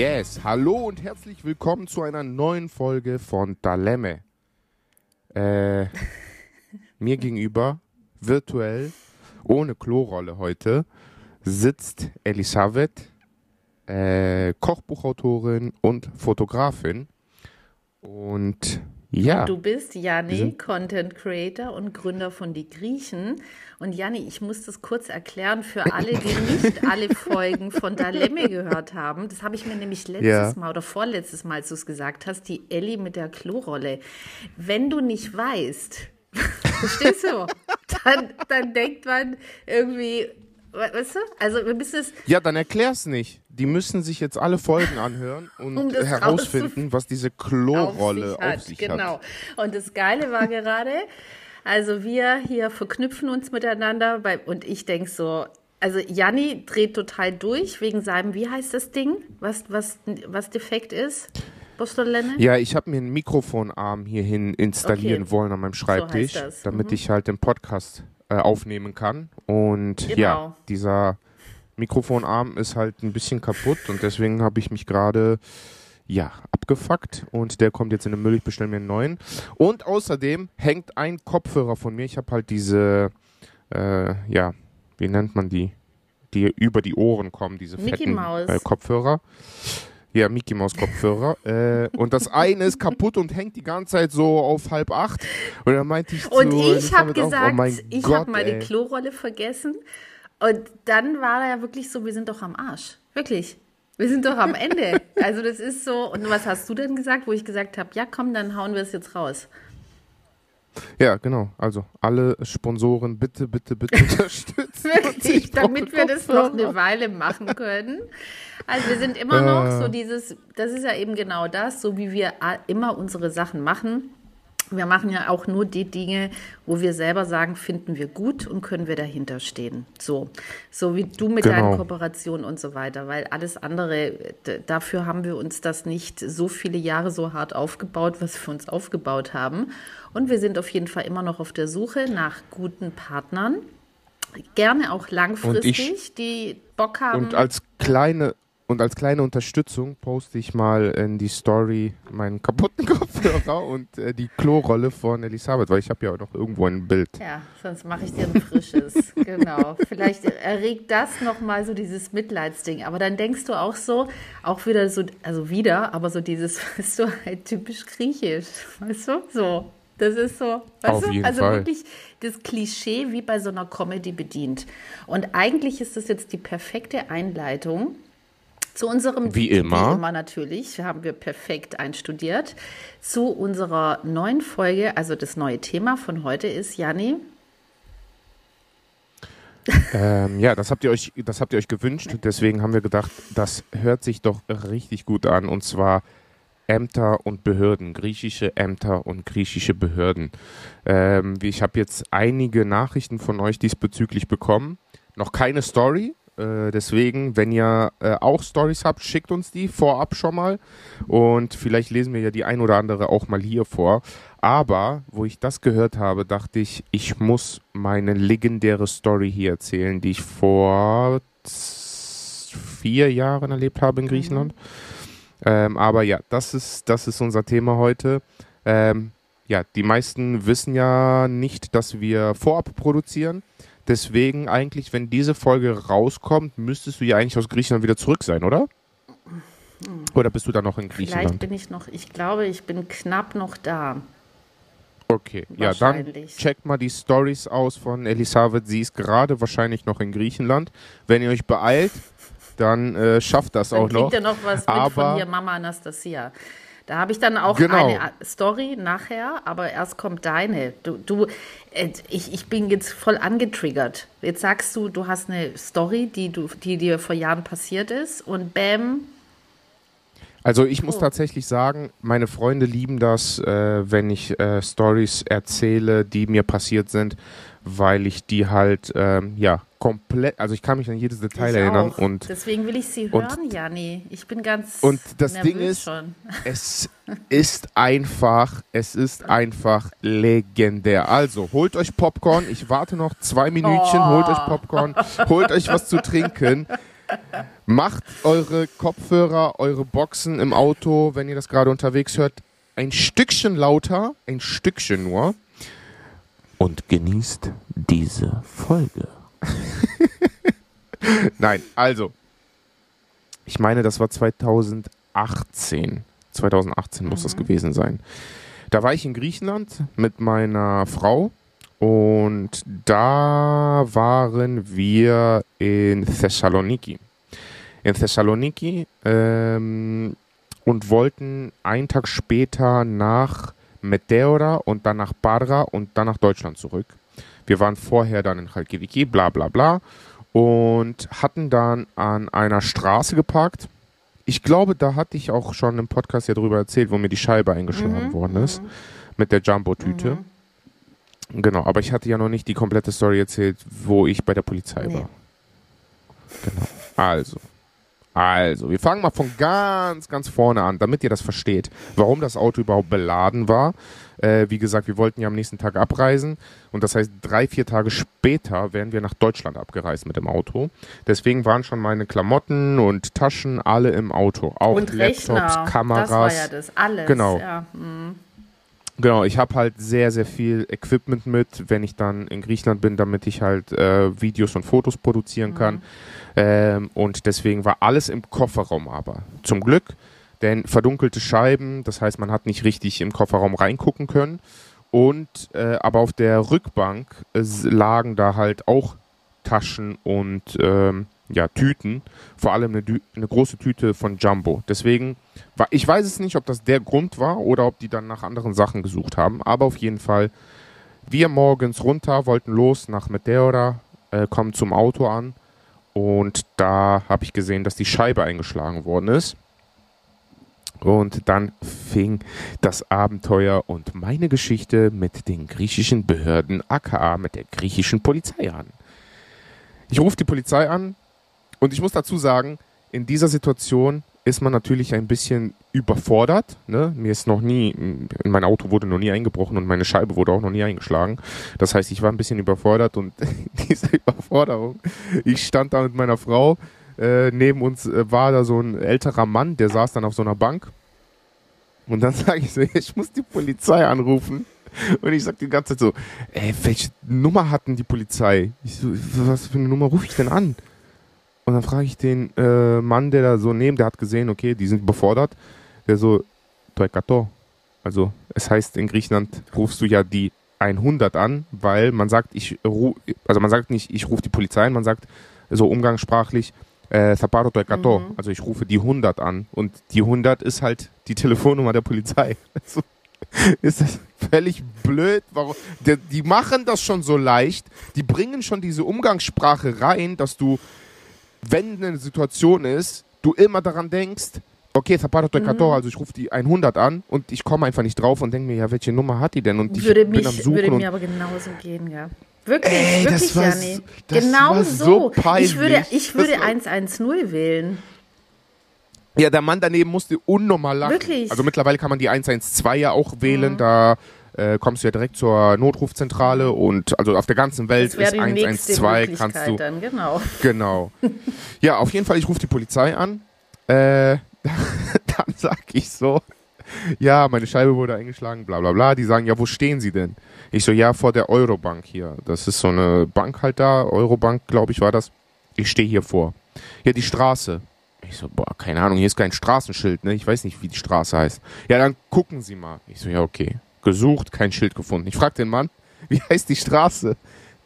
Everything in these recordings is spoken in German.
Yes, hallo und herzlich willkommen zu einer neuen Folge von Dalemme. Äh, mir gegenüber, virtuell, ohne Klorolle heute, sitzt Elisabeth, äh, Kochbuchautorin und Fotografin. Und ja. Und du bist Janni, Content Creator und Gründer von Die Griechen. Und Janni, ich muss das kurz erklären für alle, die nicht alle Folgen von Dalemme gehört haben. Das habe ich mir nämlich letztes ja. Mal oder vorletztes Mal, als du es gesagt hast, die Ellie mit der Klorolle. Wenn du nicht weißt, verstehst du, dann, dann denkt man irgendwie, weißt du, also wir müssen es... Ja, dann erklär's nicht die müssen sich jetzt alle Folgen anhören und um herausfinden, was diese Klorolle auf sich hat. Auf sich genau. Hat. Und das Geile war gerade, also wir hier verknüpfen uns miteinander bei, und ich denke so, also Janni dreht total durch wegen seinem, wie heißt das Ding, was, was, was defekt ist? Postolene? Ja, ich habe mir einen Mikrofonarm hierhin installieren okay. wollen an meinem Schreibtisch, so damit mhm. ich halt den Podcast äh, aufnehmen kann. Und genau. ja, dieser Mikrofonarm ist halt ein bisschen kaputt und deswegen habe ich mich gerade ja, abgefuckt und der kommt jetzt in den Müll. Ich bestelle mir einen neuen. Und außerdem hängt ein Kopfhörer von mir. Ich habe halt diese, äh, ja, wie nennt man die? Die über die Ohren kommen, diese Mickey fetten äh, Kopfhörer. Ja, Mickey Maus Kopfhörer. äh, und das eine ist kaputt und hängt die ganze Zeit so auf halb acht. Und dann meinte ich Und so, ich habe gesagt, oh ich habe meine Klorolle vergessen und dann war er ja wirklich so, wir sind doch am Arsch. Wirklich. Wir sind doch am Ende. Also das ist so. Und was hast du denn gesagt, wo ich gesagt habe, ja komm, dann hauen wir es jetzt raus. Ja, genau. Also alle Sponsoren bitte, bitte, bitte unterstützen. Wirklich, damit wir das noch eine Weile machen können. Also wir sind immer noch so dieses, das ist ja eben genau das, so wie wir immer unsere Sachen machen wir machen ja auch nur die Dinge, wo wir selber sagen, finden wir gut und können wir dahinter stehen. So, so wie du mit genau. deinen Kooperationen und so weiter, weil alles andere, dafür haben wir uns das nicht so viele Jahre so hart aufgebaut, was wir uns aufgebaut haben. Und wir sind auf jeden Fall immer noch auf der Suche nach guten Partnern. Gerne auch langfristig, ich, die Bock haben. Und als kleine, und als kleine Unterstützung poste ich mal in die Story meinen kaputten Kopfhörer und äh, die Klorolle von Elisabeth, weil ich habe ja auch noch irgendwo ein Bild. Ja, sonst mache ich dir ein frisches. genau. Vielleicht erregt das nochmal so dieses Mitleidsding. Aber dann denkst du auch so, auch wieder so, also wieder, aber so dieses, weißt du, halt typisch griechisch. Weißt du? So. Das ist so, weißt du? Also Fall. wirklich das Klischee wie bei so einer Comedy bedient. Und eigentlich ist das jetzt die perfekte Einleitung zu unserem, wie immer. Immer natürlich, haben wir perfekt einstudiert. Zu unserer neuen Folge, also das neue Thema von heute ist, Janni. ähm, ja, das habt ihr euch, das habt ihr euch gewünscht. Deswegen haben wir gedacht, das hört sich doch richtig gut an. Und zwar Ämter und Behörden, griechische Ämter und griechische Behörden. Ähm, ich habe jetzt einige Nachrichten von euch diesbezüglich bekommen. Noch keine Story, äh, deswegen, wenn ihr äh, auch Stories habt, schickt uns die vorab schon mal. Und vielleicht lesen wir ja die ein oder andere auch mal hier vor. Aber, wo ich das gehört habe, dachte ich, ich muss meine legendäre Story hier erzählen, die ich vor vier Jahren erlebt habe in mhm. Griechenland. Ähm, aber ja, das ist, das ist unser Thema heute. Ähm, ja, die meisten wissen ja nicht, dass wir vorab produzieren. Deswegen eigentlich, wenn diese Folge rauskommt, müsstest du ja eigentlich aus Griechenland wieder zurück sein, oder? Oder bist du da noch in Griechenland? Vielleicht bin ich noch, ich glaube, ich bin knapp noch da. Okay, ja, dann checkt mal die Stories aus von Elisabeth. Sie ist gerade wahrscheinlich noch in Griechenland. Wenn ihr euch beeilt, dann äh, schafft das dann auch noch. Dann ihr noch was mit Aber von hier Mama Anastasia. Da habe ich dann auch genau. eine Story nachher, aber erst kommt deine. Du, du äh, ich, ich bin jetzt voll angetriggert. Jetzt sagst du, du hast eine Story, die, du, die dir vor Jahren passiert ist und bam. Also ich muss oh. tatsächlich sagen, meine Freunde lieben das, äh, wenn ich äh, Stories erzähle, die mir passiert sind, weil ich die halt, ähm, ja, komplett, also ich kann mich an jedes Detail ich erinnern. Auch. Und, Deswegen will ich sie hören, Jani. Ich bin ganz Und das Ding ist, schon. es ist einfach, es ist einfach legendär. Also, holt euch Popcorn. Ich warte noch zwei Minütchen. Oh. Holt euch Popcorn. Holt euch was zu trinken. Macht eure Kopfhörer, eure Boxen im Auto, wenn ihr das gerade unterwegs hört, ein Stückchen lauter, ein Stückchen nur. Und genießt diese Folge. Nein, also. Ich meine, das war 2018. 2018 muss das gewesen sein. Da war ich in Griechenland mit meiner Frau und da waren wir in Thessaloniki. In Thessaloniki ähm, und wollten einen Tag später nach Meteora und dann nach Barra und dann nach Deutschland zurück. Wir waren vorher dann in Chalkidiki, bla bla bla und hatten dann an einer Straße geparkt. Ich glaube, da hatte ich auch schon im Podcast ja drüber erzählt, wo mir die Scheibe eingeschlagen Mhm, worden ist mit der Jumbo-Tüte. Genau, aber ich hatte ja noch nicht die komplette Story erzählt, wo ich bei der Polizei Nee. war. Genau. Also. Also, wir fangen mal von ganz, ganz vorne an, damit ihr das versteht, warum das Auto überhaupt beladen war. Äh, wie gesagt, wir wollten ja am nächsten Tag abreisen und das heißt, drei, vier Tage später wären wir nach Deutschland abgereist mit dem Auto. Deswegen waren schon meine Klamotten und Taschen alle im Auto. Auch Und Laptops, Rechner. Kameras. Das war ja das alles. Genau. Ja. hm. Genau, ich habe halt sehr, sehr viel Equipment mit, wenn ich dann in Griechenland bin, damit ich halt äh, Videos und Fotos produzieren kann. Ähm, und deswegen war alles im Kofferraum aber. Zum Glück, denn verdunkelte Scheiben, das heißt, man hat nicht richtig im Kofferraum reingucken können. Und äh, aber auf der Rückbank äh, lagen da halt auch Taschen und ähm, ja, Tüten, vor allem eine, eine große Tüte von Jumbo. Deswegen ich weiß es nicht, ob das der Grund war oder ob die dann nach anderen Sachen gesucht haben, aber auf jeden Fall, wir morgens runter, wollten los nach Meteora, äh, kommen zum Auto an und da habe ich gesehen, dass die Scheibe eingeschlagen worden ist. Und dann fing das Abenteuer und meine Geschichte mit den griechischen Behörden, aka mit der griechischen Polizei an. Ich rufe die Polizei an und ich muss dazu sagen, in dieser Situation ist man natürlich ein bisschen überfordert. Ne? Mir ist noch nie, in mein Auto wurde noch nie eingebrochen und meine Scheibe wurde auch noch nie eingeschlagen. Das heißt, ich war ein bisschen überfordert und diese Überforderung, ich stand da mit meiner Frau, äh, neben uns äh, war da so ein älterer Mann, der saß dann auf so einer Bank. Und dann sage ich so, ich muss die Polizei anrufen. Und ich sag die ganze Zeit so, ey, welche Nummer hatten die Polizei? Ich so, was für eine Nummer rufe ich denn an? Und dann frage ich den äh, Mann, der da so neben, der hat gesehen, okay, die sind überfordert. Der so, Toikato. Also, es heißt in Griechenland rufst du ja die 100 an, weil man sagt, ich ru also man sagt nicht, ich rufe die Polizei an, man sagt so umgangssprachlich, äh, Toikato. Also ich rufe die 100 an. Und die 100 ist halt die Telefonnummer der Polizei. Also, ist das völlig blöd. Warum? Die, die machen das schon so leicht. Die bringen schon diese Umgangssprache rein, dass du, wenn eine Situation ist, du immer daran denkst, okay, Zapata Toikato, also ich rufe die 100 an und ich komme einfach nicht drauf und denke mir, ja, welche Nummer hat die denn? Und ich Würde, bin mich, am Suchen würde und mir aber genauso gehen, ja. Wirklich, Ey, das wirklich, war das Genau war so. peinlich. ich würde, ich würde war- 110 wählen. Ja, der Mann daneben musste unnormal lachen. Wirklich? Mhm. Also mittlerweile kann man die 112 ja auch wählen, da äh, kommst du ja direkt zur Notrufzentrale und also auf der ganzen Welt ist die nächste 112, kannst du. dann, genau. Genau. ja, auf jeden Fall, ich rufe die Polizei an. Äh, dann sag ich so, ja, meine Scheibe wurde eingeschlagen, bla bla bla. Die sagen, ja, wo stehen Sie denn? Ich so, ja, vor der Eurobank hier. Das ist so eine Bank halt da, Eurobank, glaube ich, war das. Ich stehe hier vor. Ja, die Straße. Ich so, boah, keine Ahnung, hier ist kein Straßenschild, ne? Ich weiß nicht, wie die Straße heißt. Ja, dann gucken Sie mal. Ich so, ja, okay. Gesucht, kein Schild gefunden. Ich frag den Mann, wie heißt die Straße?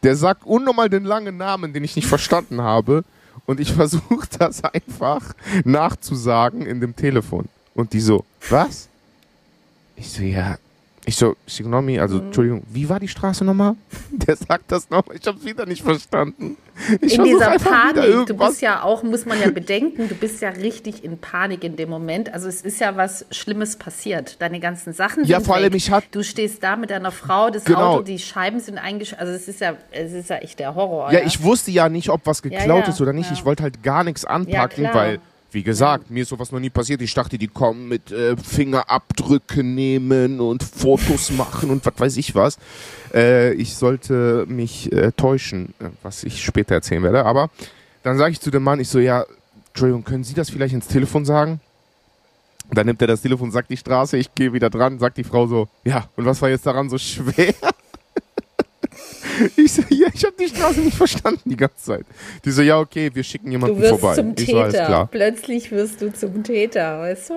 Der sagt unnormal den langen Namen, den ich nicht verstanden habe. Und ich versuche das einfach nachzusagen in dem Telefon. Und die so, was? Ich so, ja. Ich so, Signomi, also Mhm. Entschuldigung, wie war die Straße nochmal? Der sagt das nochmal, ich hab's wieder nicht verstanden. Ich in dieser Panik, du bist ja auch, muss man ja bedenken, du bist ja richtig in Panik in dem Moment. Also es ist ja was Schlimmes passiert. Deine ganzen Sachen Ja, sind vor allem, weg. ich hat- Du stehst da mit deiner Frau, das Genau. Auto, die Scheiben sind eingeschlagen. Also es ist ja, es ist ja echt der Horror. Ja, ich wusste ja nicht, ob was geklaut ja, ist oder nicht. ja. Ich wollte halt gar nichts anpacken, weil, wie gesagt, mir ist sowas noch nie passiert. Ich dachte, die kommen mit äh, Fingerabdrücke nehmen und Fotos machen und was weiß ich was. Äh, ich sollte mich äh, täuschen, äh, was ich später erzählen werde. Aber dann sage ich zu dem Mann, ich so, ja, Entschuldigung, können Sie das vielleicht ins Telefon sagen? Dann nimmt er das Telefon, sagt die Straße, ich gehe wieder dran, sagt die Frau so, ja, und was war jetzt daran so schwer? Ich so, ja, ich habe die Straße nicht verstanden die ganze Zeit. Die so, ja, okay, wir schicken jemanden du wirst vorbei. Zum ich Täter. so. Plötzlich wirst du zum Täter, weißt du?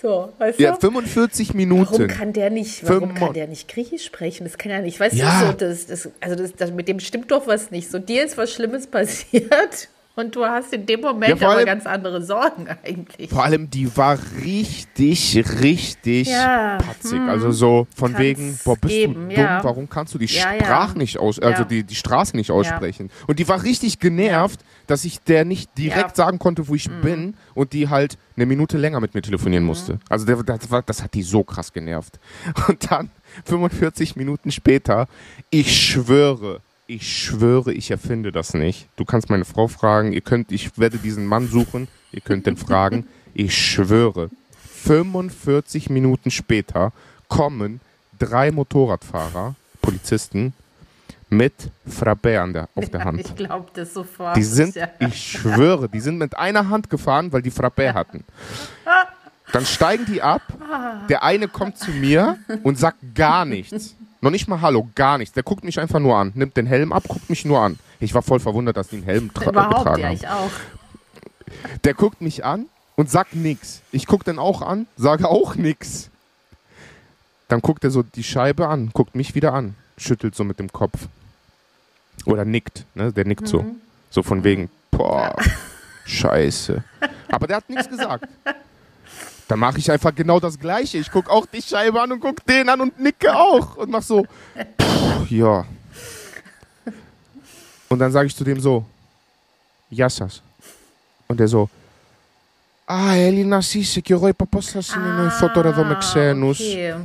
So, weißt Ja, du? 45 Minuten. Warum kann der nicht, warum Fünf- kann der nicht Griechisch sprechen? Das kann ja nicht. Weißt Ja. du, so, das, das, also das, das, mit dem stimmt doch was nicht. So, dir ist was Schlimmes passiert und du hast in dem Moment Ja, vor aber allem- ganz andere Sorgen eigentlich. Vor allem, die war richtig, richtig Ja, patzig. Also so von wegen, boah, bist geben, du dumm, ja. warum kannst du die Ja. Sprache nicht aus, also die, die Straße nicht aussprechen? Und die war richtig genervt, dass ich der nicht direkt. Mhm. sagen konnte, wo ich bin und die halt eine Minute länger mit mir telefonieren musste. Also der, das, war, das hat die so krass genervt. Und dann 45 Minuten später, ich schwöre, ich schwöre, ich erfinde das nicht. Du kannst meine Frau fragen, ihr könnt, ich werde diesen Mann suchen, ihr könnt den fragen. Ich schwöre, 45 Minuten später kommen drei Motorradfahrer, Polizisten, mit Frappé an der, auf der Hand. Ich glaube das sofort. Die sind, Ja. ich schwöre, die sind mit einer Hand gefahren, weil die Frappé hatten. Dann steigen die ab, der eine kommt zu mir und sagt gar nichts. Noch nicht mal Hallo, gar nichts. Der guckt mich einfach nur an, nimmt den Helm ab, guckt mich nur an. Ich war voll verwundert, dass die einen Helm tra Überhaupt, getragen ja, haben. ich auch. Der guckt mich an und sagt nix. Ich guck den auch an, sage auch nix. Dann guckt er so die Scheibe an, guckt mich wieder an, schüttelt so mit dem Kopf. Oder nickt, ne? Der nickt so. So von wegen, boah, scheiße. Aber der hat nichts gesagt. Dann mache ich einfach genau das Gleiche. Ich guck auch die Scheibe an und guck den an und nicke auch. Und mach so, pff, ja. Und dann sage ich zu dem so, Yassas. Und der so, Α, Έλληνας είσαι και εγώ είπα πώς θα συνεννοηθώ τώρα εδώ με ξένους. okay.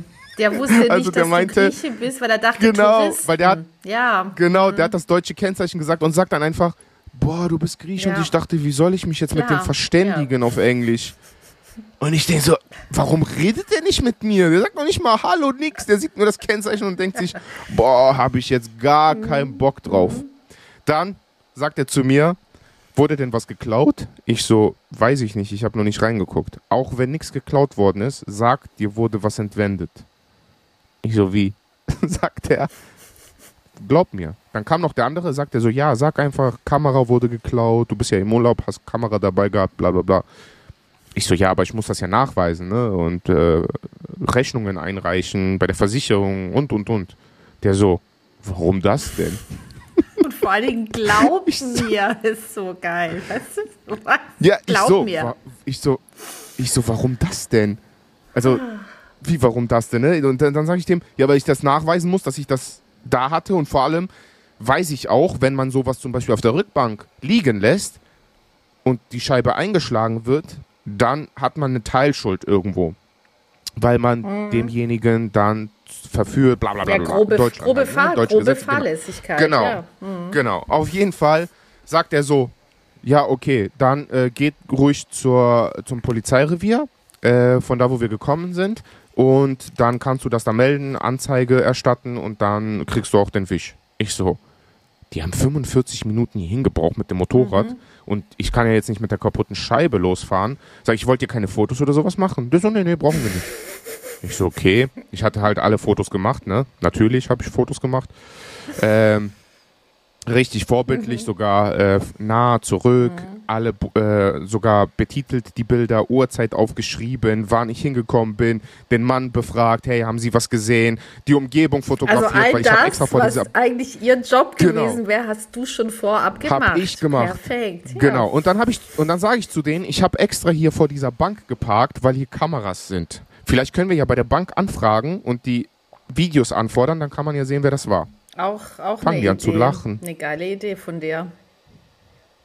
Der wusste nicht, Also der dass meinte- du Grieche bist, weil er dachte, Genau, Touristen. weil der hat- ja, Genau, der hat das deutsche Kennzeichen gesagt und sagt dann einfach, boah, du bist Grieche. Ja. Und ich dachte, wie soll ich mich jetzt mit Klar, dem verständigen auf Englisch? Und ich denke so, warum redet der nicht mit mir? Der sagt noch nicht mal Hallo, nix. Der sieht nur das Kennzeichen und denkt sich, boah, habe ich jetzt gar keinen Bock drauf. Dann sagt er zu mir, wurde denn was geklaut? Ich so, weiß ich nicht, ich habe noch nicht reingeguckt. Auch wenn nichts geklaut worden ist, sagt, dir wurde was entwendet. Ich so, wie? sagt er, glaub mir. Dann kam noch der andere, sagt er so, ja, sag einfach, Kamera wurde geklaut, du bist ja im Urlaub, hast Kamera dabei gehabt, bla bla bla. Ich so, ja, aber ich muss das ja nachweisen, ne? Und äh, Rechnungen einreichen bei der Versicherung und und und. Der so, warum das denn? und vor allen Dingen glaub mir, ist so geil. Weißt du? Was? Ja, ich Glaub so, mir. ich so, ich so, warum das denn? Also, wie, warum das denn, ne? Und dann, dann sage ich dem, ja, weil ich das nachweisen muss, dass ich das da hatte und vor allem weiß ich auch, wenn man sowas zum Beispiel auf der Rückbank liegen lässt und die Scheibe eingeschlagen wird, dann hat man eine Teilschuld irgendwo. Weil man demjenigen dann verführt, bla bla bla. Mhm. Ja, grobe, Deutschland grobe, ne? Fahr grobe Gesetze. Fahrlässigkeit. Genau. Ja. Genau. Auf jeden Fall sagt er so, ja, okay, dann äh, geht ruhig zur, zum Polizeirevier, äh, von da, wo wir gekommen sind. Und dann kannst du das da melden, Anzeige erstatten und dann kriegst du auch den Fisch. Ich so, die haben 45 Minuten hier hingebraucht mit dem Motorrad und ich kann ja jetzt nicht mit der kaputten Scheibe losfahren. Sag ich, wollte dir keine Fotos oder sowas machen. Der so, nee, nee, brauchen wir nicht. Ich so, okay. Ich hatte halt alle Fotos gemacht, ne? Natürlich habe ich Fotos gemacht. Ähm, richtig vorbildlich, sogar äh, nah zurück, alle bu- äh, sogar betitelt die Bilder, Uhrzeit aufgeschrieben, wann ich hingekommen bin, den Mann befragt, hey, haben Sie was gesehen, die Umgebung fotografiert, Also all weil ich habe extra das, vor was dieser eigentlich ihr Job Genau. gewesen wäre, hast du schon vorab gemacht. Hab ich gemacht. Perfekt. Ja. Genau. Und dann habe ich und dann sage ich zu denen, ich habe extra hier vor dieser Bank geparkt, weil hier Kameras sind. Vielleicht können wir ja bei der Bank anfragen und die Videos anfordern, dann kann man ja sehen, wer das war. Auch, auch Fangen die an zu Idee. lachen. Eine geile Idee von dir.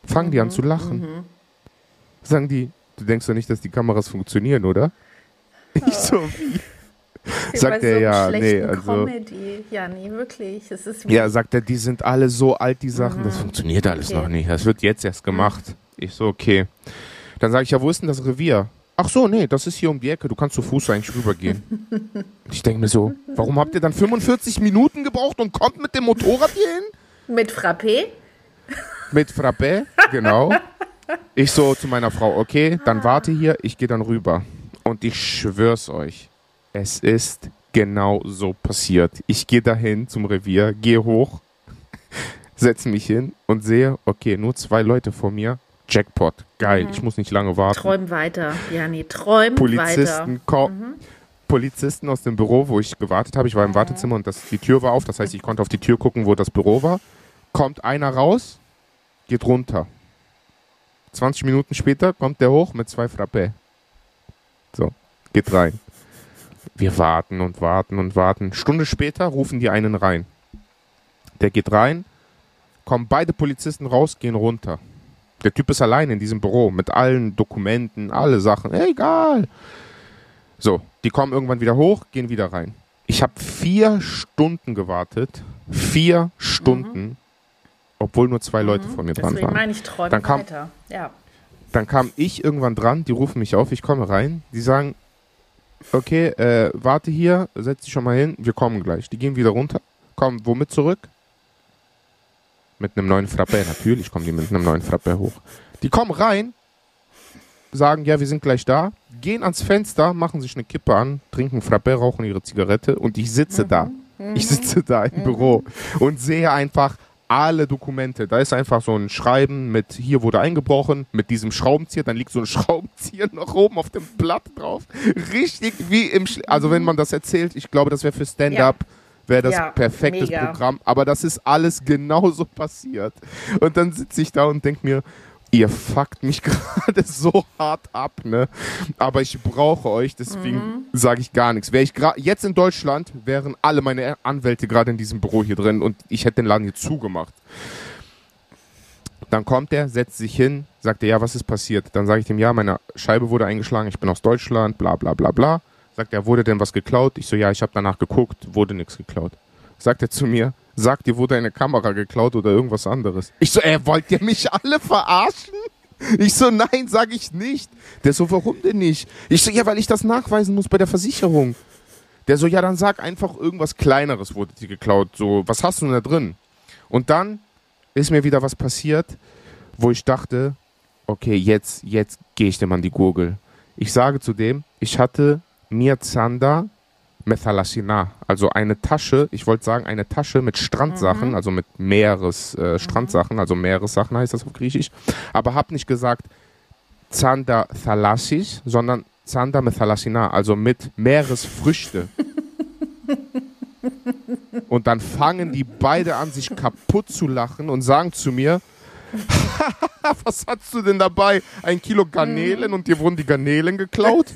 Fangen die an zu lachen. Sagen die, du denkst doch nicht, dass die Kameras funktionieren, oder? Ich so, wie? Sagt er so ja, nee, also Comedy. Ja, nee, wirklich. Es ist ja, sagt er, die sind alle so alt, die Sachen, das funktioniert alles Okay. noch nicht. Das wird jetzt erst gemacht. Ich so, okay. Dann sage ich, ja, wo ist denn das Revier? Ach so, nee, das ist hier um die Ecke, du kannst zu Fuß eigentlich rübergehen. ich denke mir so, warum habt ihr dann 45 Minuten gebraucht und kommt mit dem Motorrad hier hin? mit Frappé. Mit Frappé, genau. Ich so zu meiner Frau, okay, dann warte hier, ich gehe dann rüber. Und ich schwör's euch, es ist genau so passiert. Ich gehe dahin zum Revier, gehe hoch, setze mich hin und sehe, okay, nur zwei Leute vor mir. Jackpot, geil, mhm. ich muss nicht lange warten. Träum weiter, Jani, träum Polizisten weiter. Mhm. Polizisten aus dem Büro, wo ich gewartet habe. Ich war im mhm. Wartezimmer und das, die Tür war auf. Das heißt, ich konnte auf die Tür gucken, wo das Büro war. Kommt einer raus, geht runter. 20 Minuten später kommt der hoch mit zwei Frappé. So, geht rein. Wir warten und warten und warten. Stunde später rufen die einen rein. Der geht rein, kommen beide Polizisten raus, gehen runter. Der Typ ist allein in diesem Büro mit allen Dokumenten, alle Sachen. Egal. So, die kommen irgendwann wieder hoch, gehen wieder rein. Ich habe vier Stunden gewartet. Vier Stunden. Mhm. Obwohl nur zwei Leute mhm. vor mir dran waren. meine ich träume dann kam, weiter. Ja. Dann kam ich irgendwann dran, die rufen mich auf, ich komme rein. Die sagen, okay, äh, warte hier, setz dich schon mal hin, wir kommen gleich. Die gehen wieder runter, kommen womit zurück? Mit einem neuen Frappé, natürlich kommen die mit einem neuen Frappé hoch. Die kommen rein, sagen, ja, wir sind gleich da, gehen ans Fenster, machen sich eine Kippe an, trinken Frappé, rauchen ihre Zigarette und ich sitze mhm. da. Ich sitze da im mhm. Büro und sehe einfach alle Dokumente. Da ist einfach so ein Schreiben mit hier wurde eingebrochen, mit diesem Schraubenzieher, dann liegt so ein Schraubenzieher noch oben auf dem Blatt drauf. Richtig wie im, Sch also wenn man das erzählt, ich glaube, das wäre für Stand-up. Ja wäre das ja, perfektes mega. Programm. Aber das ist alles genauso passiert. Und dann sitze ich da und denke mir, ihr fuckt mich gerade so hart ab, ne? Aber ich brauche euch, deswegen mhm. sage ich gar nichts. Wäre ich gerade jetzt in Deutschland, wären alle meine Anwälte gerade in diesem Büro hier drin und ich hätte den Laden hier zugemacht. Dann kommt er, setzt sich hin, sagt er, ja, was ist passiert? Dann sage ich dem, ja, meine Scheibe wurde eingeschlagen, ich bin aus Deutschland, bla bla bla bla. Sagt er, wurde denn was geklaut? Ich so, ja, ich habe danach geguckt, wurde nichts geklaut. Sagt er zu mir, sagt, dir wurde eine Kamera geklaut oder irgendwas anderes. Ich so, ey, wollt ihr mich alle verarschen? Ich so, nein, sag ich nicht. Der so, warum denn nicht? Ich so, ja, weil ich das nachweisen muss bei der Versicherung. Der so, ja, dann sag einfach irgendwas Kleineres wurde dir geklaut. So, was hast du denn da drin? Und dann ist mir wieder was passiert, wo ich dachte, okay, jetzt, jetzt gehe ich dem an die Gurgel. Ich sage zu dem, ich hatte mir Zander Methalasina, also eine Tasche, ich wollte sagen, eine Tasche mit Strandsachen, mhm. also mit Meeres, äh, mhm. Strandsachen, also Meeressachen heißt das auf Griechisch, aber habe nicht gesagt Zander Thalasis, sondern Zander Methalasina, also mit Meeresfrüchte. und dann fangen die beide an, sich kaputt zu lachen und sagen zu mir, was hast du denn dabei? Ein Kilo Garnelen mhm. und dir wurden die Garnelen geklaut?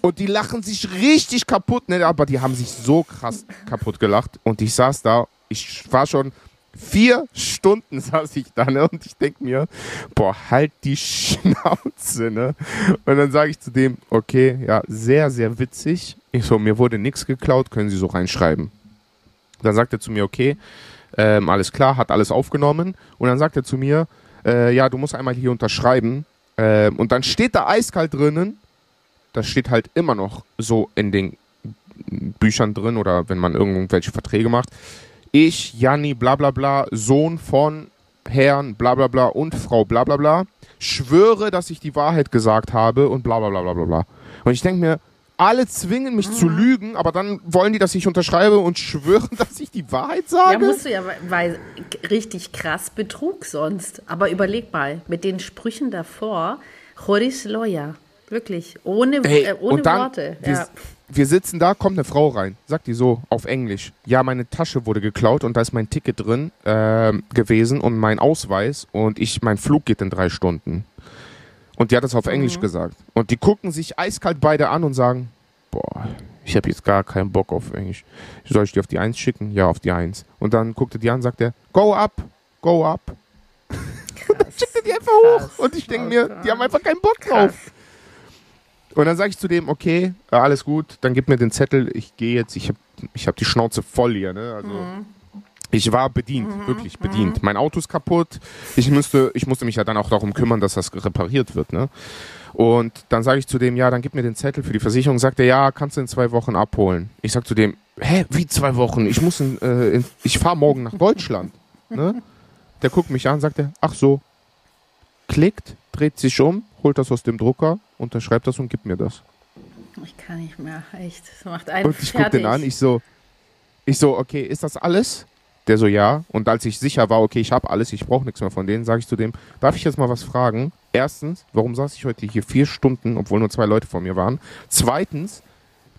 Und die lachen sich richtig kaputt, ne? aber die haben sich so krass kaputt gelacht. Und ich saß da, ich war schon vier Stunden saß ich da, ne? Und ich denke mir, boah, halt die Schnauze, ne? Und dann sage ich zu dem, okay, ja, sehr, sehr witzig. Ich so, mir wurde nichts geklaut, können Sie so reinschreiben. Dann sagt er zu mir, okay, ähm, alles klar, hat alles aufgenommen. Und dann sagt er zu mir, äh, ja, du musst einmal hier unterschreiben. Ähm, und dann steht da eiskalt drinnen, das steht halt immer noch so in den Büchern drin oder wenn man irgendwelche Verträge macht. Ich, Janni, bla bla bla, Sohn von Herrn, bla bla bla und Frau, bla bla bla, schwöre, dass ich die Wahrheit gesagt habe und bla bla bla bla bla. Und ich denke mir, alle zwingen mich mhm. zu lügen, aber dann wollen die, dass ich unterschreibe und schwören, dass ich die Wahrheit sage. Ja, musst du ja, weil richtig krass Betrug sonst. Aber überleg mal, mit den Sprüchen davor, Joris Loya, Wirklich, ohne, hey, äh, ohne dann, Worte. Wir, ja. wir, sitzen da, kommt eine Frau rein, sagt die so auf Englisch. Ja, meine Tasche wurde geklaut und da ist mein Ticket drin äh, gewesen und mein Ausweis und ich, mein Flug geht in drei Stunden. Und die hat das auf mhm. Englisch gesagt. Und die gucken sich eiskalt beide an und sagen, boah, ich habe jetzt gar keinen Bock auf Englisch. Soll ich die auf die Eins schicken? Ja, auf die Eins. Und dann guckt er die an und sagt er, go up, go up. Krass. und dann schickt er die einfach Krass. hoch. Und ich denke mir, die haben einfach keinen Bock drauf. Krass. Und dann sage ich zu dem, okay, äh, alles gut, dann gib mir den Zettel, ich gehe jetzt, ich habe ich hab die Schnauze voll hier. Ne? Also, mhm. Ich war bedient, mhm. wirklich bedient. Mhm. Mein Auto ist kaputt. Ich musste, ich musste mich ja dann auch darum kümmern, dass das repariert wird. Ne? Und dann sage ich zu dem, ja, dann gib mir den Zettel für die Versicherung. Sagt er, ja, kannst du in zwei Wochen abholen. Ich sage zu dem, hä, wie zwei Wochen? Ich muss, in, äh, in, ich fahre morgen nach Deutschland. ne? Der guckt mich an, sagt er, ach so. klickt, dreht sich um, holt das aus dem Drucker, unterschreibt das und gibt mir das. Ich kann nicht mehr, echt. Das macht einen Und ich gucke den an, ich so, ich so, okay, ist das alles? Der so, ja. Und als ich sicher war, okay, ich habe alles, ich brauche nichts mehr von denen, sage ich zu dem, darf ich jetzt mal was fragen? Erstens, warum saß ich heute hier vier Stunden, obwohl nur zwei Leute vor mir waren? Zweitens,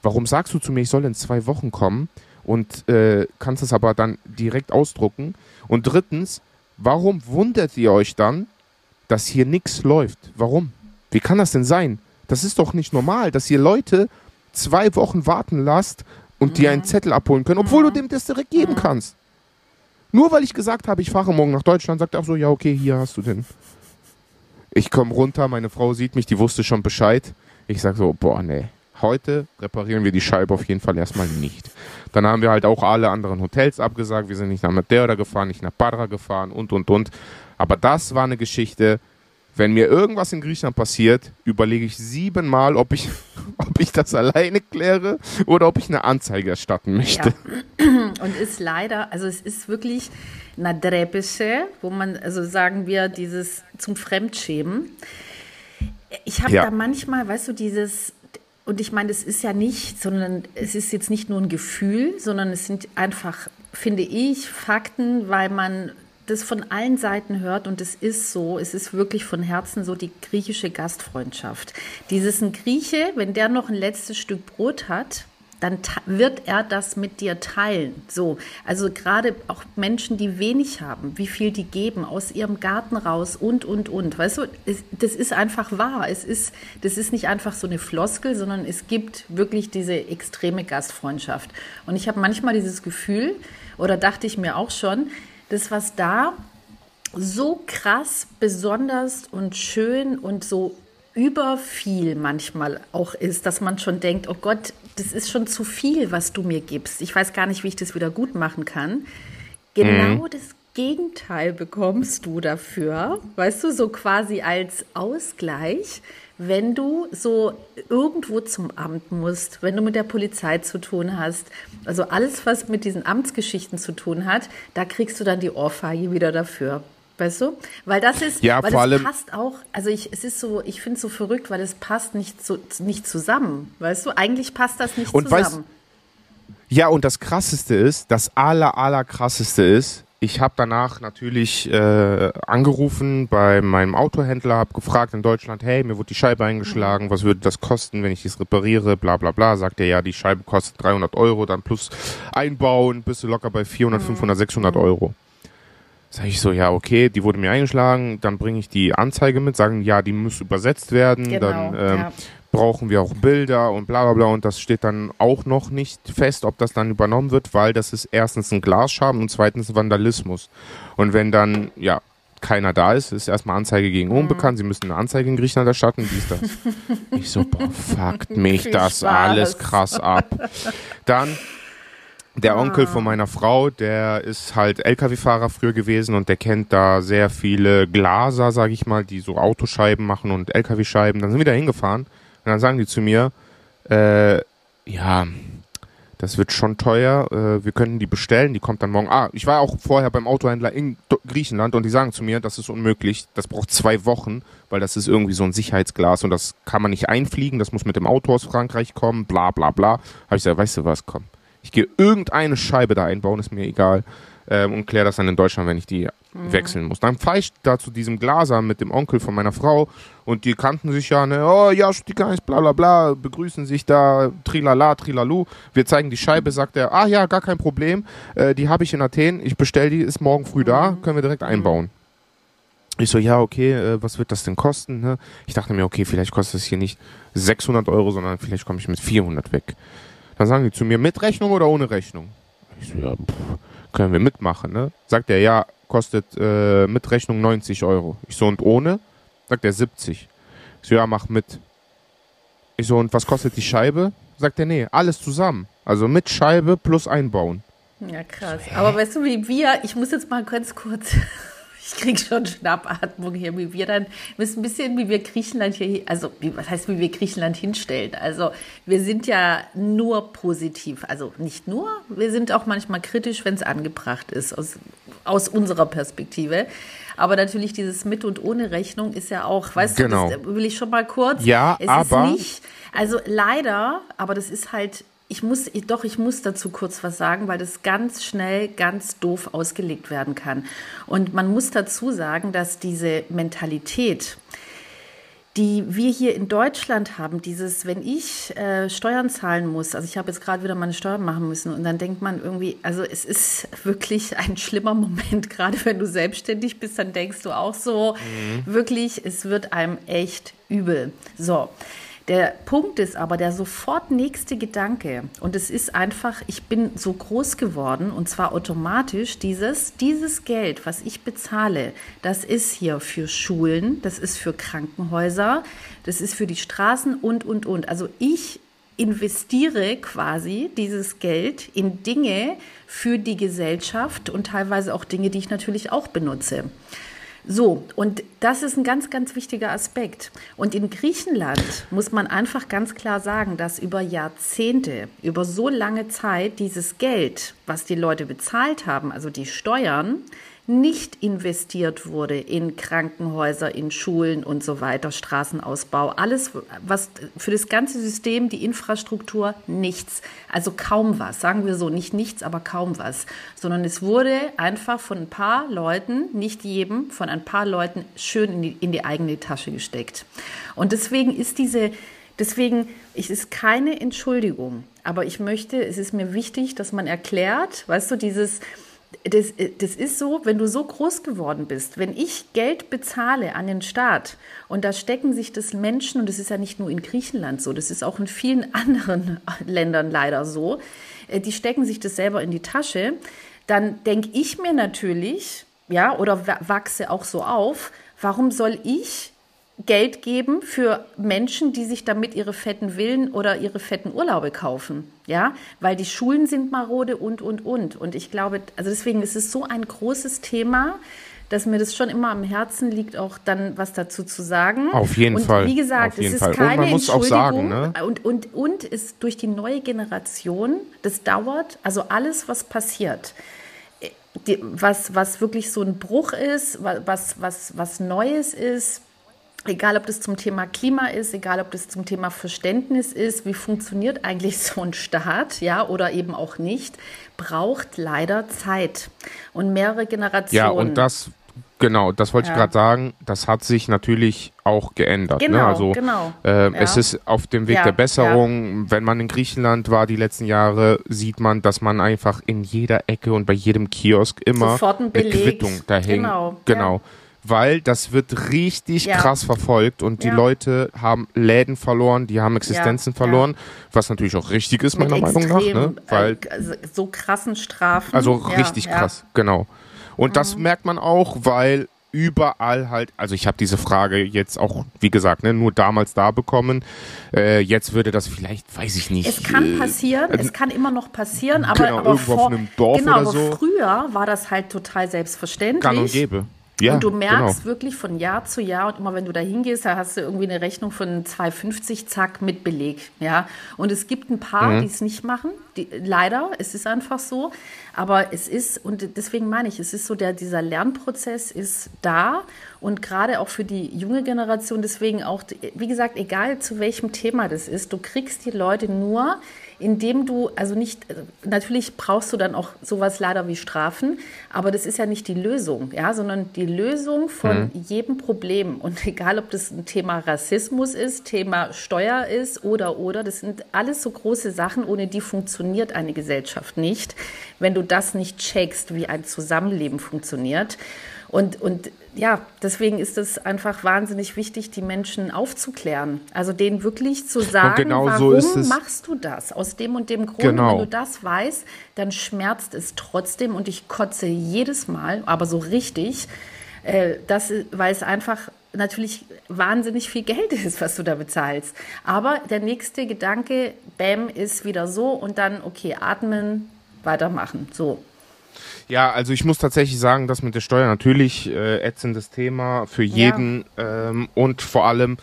warum sagst du zu mir, ich soll in zwei Wochen kommen und äh, kannst es aber dann direkt ausdrucken? Und drittens, warum wundert ihr euch dann, dass hier nichts läuft? Warum? Wie kann das denn sein? Das ist doch nicht normal, dass ihr Leute zwei Wochen warten lasst und dir einen Zettel abholen können, obwohl du dem das direkt geben kannst. Nur weil ich gesagt habe, ich fahre morgen nach Deutschland, sagt er auch so, ja, okay, hier hast du den. Ich komme runter, meine Frau sieht mich, die wusste schon Bescheid. Ich sage so, boah, nee, heute reparieren wir die Scheibe auf jeden Fall erstmal nicht. Dann haben wir halt auch alle anderen Hotels abgesagt. Wir sind nicht nach Madeira gefahren, nicht nach Padra gefahren und, und, und. Aber das war eine Geschichte, wenn mir irgendwas in Griechenland passiert, überlege ich siebenmal, ob ich, ob ich das alleine kläre oder ob ich eine Anzeige erstatten möchte. Ja. Und ist leider, also es ist wirklich Nadrepische, wo man, also sagen wir, dieses zum Fremdschämen. Ich habe Ja. da manchmal, weißt du, dieses, und ich meine, das ist ja nicht, sondern es ist jetzt nicht nur ein Gefühl, sondern es sind einfach, finde ich, Fakten, weil man das von allen Seiten hört und es ist so, es ist wirklich von Herzen so die griechische Gastfreundschaft. Dieses ein Grieche, wenn der noch ein letztes Stück Brot hat, dann wird er das mit dir teilen. So, also gerade auch Menschen, die wenig haben, wie viel die geben aus ihrem Garten raus und und und. Weißt du, es, das ist einfach wahr. Es ist, das ist nicht einfach so eine Floskel, sondern es gibt wirklich diese extreme Gastfreundschaft. Und ich habe manchmal dieses Gefühl, oder dachte ich mir auch schon, das was da so krass, besonders und schön und so über viel manchmal auch ist, dass man schon denkt, oh Gott, das ist schon zu viel, was du mir gibst. Ich weiß gar nicht, wie ich das wieder gut machen kann. Genau das Gegenteil bekommst du dafür, weißt du, so quasi als Ausgleich, wenn du so irgendwo zum Amt musst, wenn du mit der Polizei zu tun hast, also alles, was mit diesen Amtsgeschichten zu tun hat, da kriegst du dann die Ohrfeige wieder dafür. Weißt du? Weil das ist, Ja, weil vor das allem- passt auch, also ich, es ist so, ich finde es so verrückt, weil es passt nicht, so, nicht zusammen. Weißt du? Eigentlich passt das nicht Und weißt- zusammen. Ja, und das krasseste ist, das aller, aller krasseste ist, ich habe danach natürlich äh, angerufen bei meinem Autohändler, habe gefragt in Deutschland, hey, mir wurde die Scheibe eingeschlagen, was würde das kosten, wenn ich dies repariere, bla bla bla. Sagt er, ja, die Scheibe kostet 300 Euro, dann plus einbauen, bist du locker bei 400, 500, 600 Euro. Sag ich so, ja, okay, die wurde mir eingeschlagen, dann bringe ich die Anzeige mit, sagen, ja, die muss übersetzt werden, Genau, dann ähm, ja. Brauchen wir auch Bilder und bla bla bla und das steht dann auch noch nicht fest, ob das dann übernommen wird, weil das ist erstens ein Glasschaden und zweitens Vandalismus. Und wenn dann, ja, keiner da ist, ist erstmal Anzeige gegen Mhm. Unbekannt, sie müssen eine Anzeige in Griechenland erstatten, dies, das. ich so, boah, fuckt mich das alles krass ab. Dann der Onkel von meiner Frau, der ist halt LKW-Fahrer früher gewesen und der kennt da sehr viele Glaser, sag ich mal, die so Autoscheiben machen und LKW-Scheiben. Dann sind wir da hingefahren und dann sagen die zu mir, äh, ja, das wird schon teuer, äh, wir können die bestellen, die kommt dann morgen. Ah, ich war auch vorher beim Autohändler in Griechenland und die sagen zu mir, das ist unmöglich, das braucht zwei Wochen, weil das ist irgendwie so ein Sicherheitsglas und das kann man nicht einfliegen, das muss mit dem Auto aus Frankreich kommen, bla bla bla. Habe ich gesagt, weißt du was, komm, ich gehe irgendeine Scheibe da einbauen, ist mir egal ähm, und kläre das dann in Deutschland, wenn ich die wechseln muss. Dann fahre ich da zu diesem Glaser mit dem Onkel von meiner Frau und die kannten sich ja, ne, oh ja, Stikais, bla bla bla, begrüßen sich da, trilala, trilalu. Wir zeigen die Scheibe, sagt er, ah ja, gar kein Problem, äh, die habe ich in Athen, ich bestelle die, ist morgen früh da, können wir direkt einbauen. Ich so, ja, okay, äh, was wird das denn kosten? Ne? Ich dachte mir, okay, vielleicht kostet es hier nicht 600 Euro, sondern vielleicht komme ich mit 400 weg. Dann sagen die zu mir, mit Rechnung oder ohne Rechnung? Ich so, ja, pff, können wir mitmachen, ne? Sagt er, ja, kostet äh, mit Rechnung 90 Euro. Ich so, und ohne? Sagt er, 70. Ich so, ja, mach mit. Ich so, und was kostet die Scheibe? Sagt er, nee, alles zusammen. Also mit Scheibe plus einbauen. Ja, krass. Aber weißt du, wie wir, ich muss jetzt mal ganz kurz, ich krieg schon Schnappatmung hier, wie wir dann, wir sind ein bisschen wie wir Griechenland hier, also wie, was heißt, wie wir Griechenland hinstellen? Also wir sind ja nur positiv, also nicht nur, wir sind auch manchmal kritisch, wenn es angebracht ist, aus, aus unserer Perspektive. Aber natürlich dieses mit und ohne Rechnung ist ja auch, weißt genau. du, das will ich schon mal kurz. Ja, es aber ist nicht, also leider, aber das ist halt ich muss, doch, ich muss dazu kurz was sagen, weil das ganz schnell ganz doof ausgelegt werden kann. Und man muss dazu sagen, dass diese Mentalität, die wir hier in Deutschland haben, dieses, wenn ich äh, Steuern zahlen muss, also ich habe jetzt gerade wieder meine Steuern machen müssen und dann denkt man irgendwie, also es ist wirklich ein schlimmer Moment, gerade wenn du selbstständig bist, dann denkst du auch so, mhm. wirklich, es wird einem echt übel. So. Der Punkt ist aber der sofort nächste Gedanke und es ist einfach, ich bin so groß geworden und zwar automatisch dieses, dieses Geld, was ich bezahle, das ist hier für Schulen, das ist für Krankenhäuser, das ist für die Straßen und, und, und. Also ich investiere quasi dieses Geld in Dinge für die Gesellschaft und teilweise auch Dinge, die ich natürlich auch benutze. So, und das ist ein ganz, ganz wichtiger Aspekt. Und in Griechenland muss man einfach ganz klar sagen, dass über Jahrzehnte, über so lange Zeit dieses Geld, was die Leute bezahlt haben, also die Steuern, nicht investiert wurde in Krankenhäuser, in Schulen und so weiter, Straßenausbau, alles, was für das ganze System, die Infrastruktur, nichts. Also kaum was, sagen wir so, nicht nichts, aber kaum was, sondern es wurde einfach von ein paar Leuten, nicht jedem, von ein paar Leuten schön in die, in die eigene Tasche gesteckt. Und deswegen ist diese Deswegen, es ist keine Entschuldigung, aber ich möchte, es ist mir wichtig, dass man erklärt, weißt du, dieses, das, das ist so, wenn du so groß geworden bist, wenn ich Geld bezahle an den Staat und da stecken sich das Menschen, und das ist ja nicht nur in Griechenland so, das ist auch in vielen anderen Ländern leider so, äh, die stecken sich das selber in die Tasche, dann denke ich mir natürlich, ja, oder wachse auch so auf, warum soll ich Geld geben für Menschen, die sich damit ihre fetten Villen oder ihre fetten Urlaube kaufen. Ja, weil die Schulen sind marode und, und, und. Und ich glaube, also deswegen ist es so ein großes Thema, dass mir das schon immer am Herzen liegt, auch dann was dazu zu sagen. Auf jeden und Fall. Wie gesagt, es ist Fall. keine und man muss auch sagen, ne? und, und, und ist durch die neue Generation, das dauert, also alles, was passiert, äh, die, was, was wirklich so ein Bruch ist, was, was, was Neues ist, egal ob das zum Thema Klima ist, egal ob das zum Thema Verständnis ist, wie funktioniert eigentlich so ein Staat, ja, oder eben auch nicht, braucht leider Zeit und mehrere Generationen. Ja, und das Genau, das wollte ja. ich gerade sagen. Das hat sich natürlich auch geändert. Ne? Genau, ne? also, genau. Äh, ja. Es ist auf dem Weg ja, der Besserung. Wenn man in Griechenland war die letzten Jahre, sieht man, dass man einfach in jeder Ecke und bei jedem Kiosk immer eine Quittung da hängt. Genau. genau weil das wird richtig Ja. krass verfolgt und die Ja. Leute haben Läden verloren, die haben Existenzen Ja, verloren, was natürlich auch richtig ist, meiner Mit Meinung nach. extrem, Ne? Weil, äh, also so krassen Strafen. also richtig. Mhm. krass, genau. Und das merkt man auch, weil überall halt, also ich habe diese Frage jetzt auch, wie gesagt, ne, nur damals da bekommen. Äh, jetzt würde das vielleicht, weiß ich nicht. Es kann äh, passieren, es kann immer noch passieren, aber, genau, aber irgendwo auf vor, einem Dorf genau, oder aber so. früher war das halt total selbstverständlich. Gang und gäbe. Ja, und du merkst genau. wirklich von Jahr zu Jahr und immer wenn du da hingehst, da hast du irgendwie eine Rechnung von 2,50 zack mit Beleg, ja. Und es gibt ein paar, Mhm. die es nicht machen, die, leider, es ist einfach so. Aber es ist, und deswegen meine ich, es ist so, der, dieser Lernprozess ist da und gerade auch für die junge Generation, deswegen auch, wie gesagt, egal zu welchem Thema das ist, du kriegst die Leute nur, indem du, also nicht, natürlich brauchst du dann auch sowas leider wie Strafen, aber das ist ja nicht die Lösung, ja, sondern die Lösung von jedem Problem. Und egal, ob das ein Thema Rassismus ist, Thema Steuer ist oder, oder, das sind alles so große Sachen, ohne die funktioniert eine Gesellschaft nicht, wenn du das nicht checkst, wie ein Zusammenleben funktioniert. Und, und ja, deswegen ist es einfach wahnsinnig wichtig, die Menschen aufzuklären. Also denen wirklich zu sagen, genau so warum es. machst du das? Aus dem und dem Grund. Genau. Wenn du das weißt, dann schmerzt es trotzdem und ich kotze jedes Mal, aber so richtig, äh, das, weil es einfach natürlich wahnsinnig viel Geld ist, was du da bezahlst. Aber der nächste Gedanke, bam, ist wieder so und dann, okay, atmen, weitermachen. So. Ja, also ich muss tatsächlich sagen, dass mit der Steuer natürlich äh, ätzendes Thema für jeden ähm, und vor allem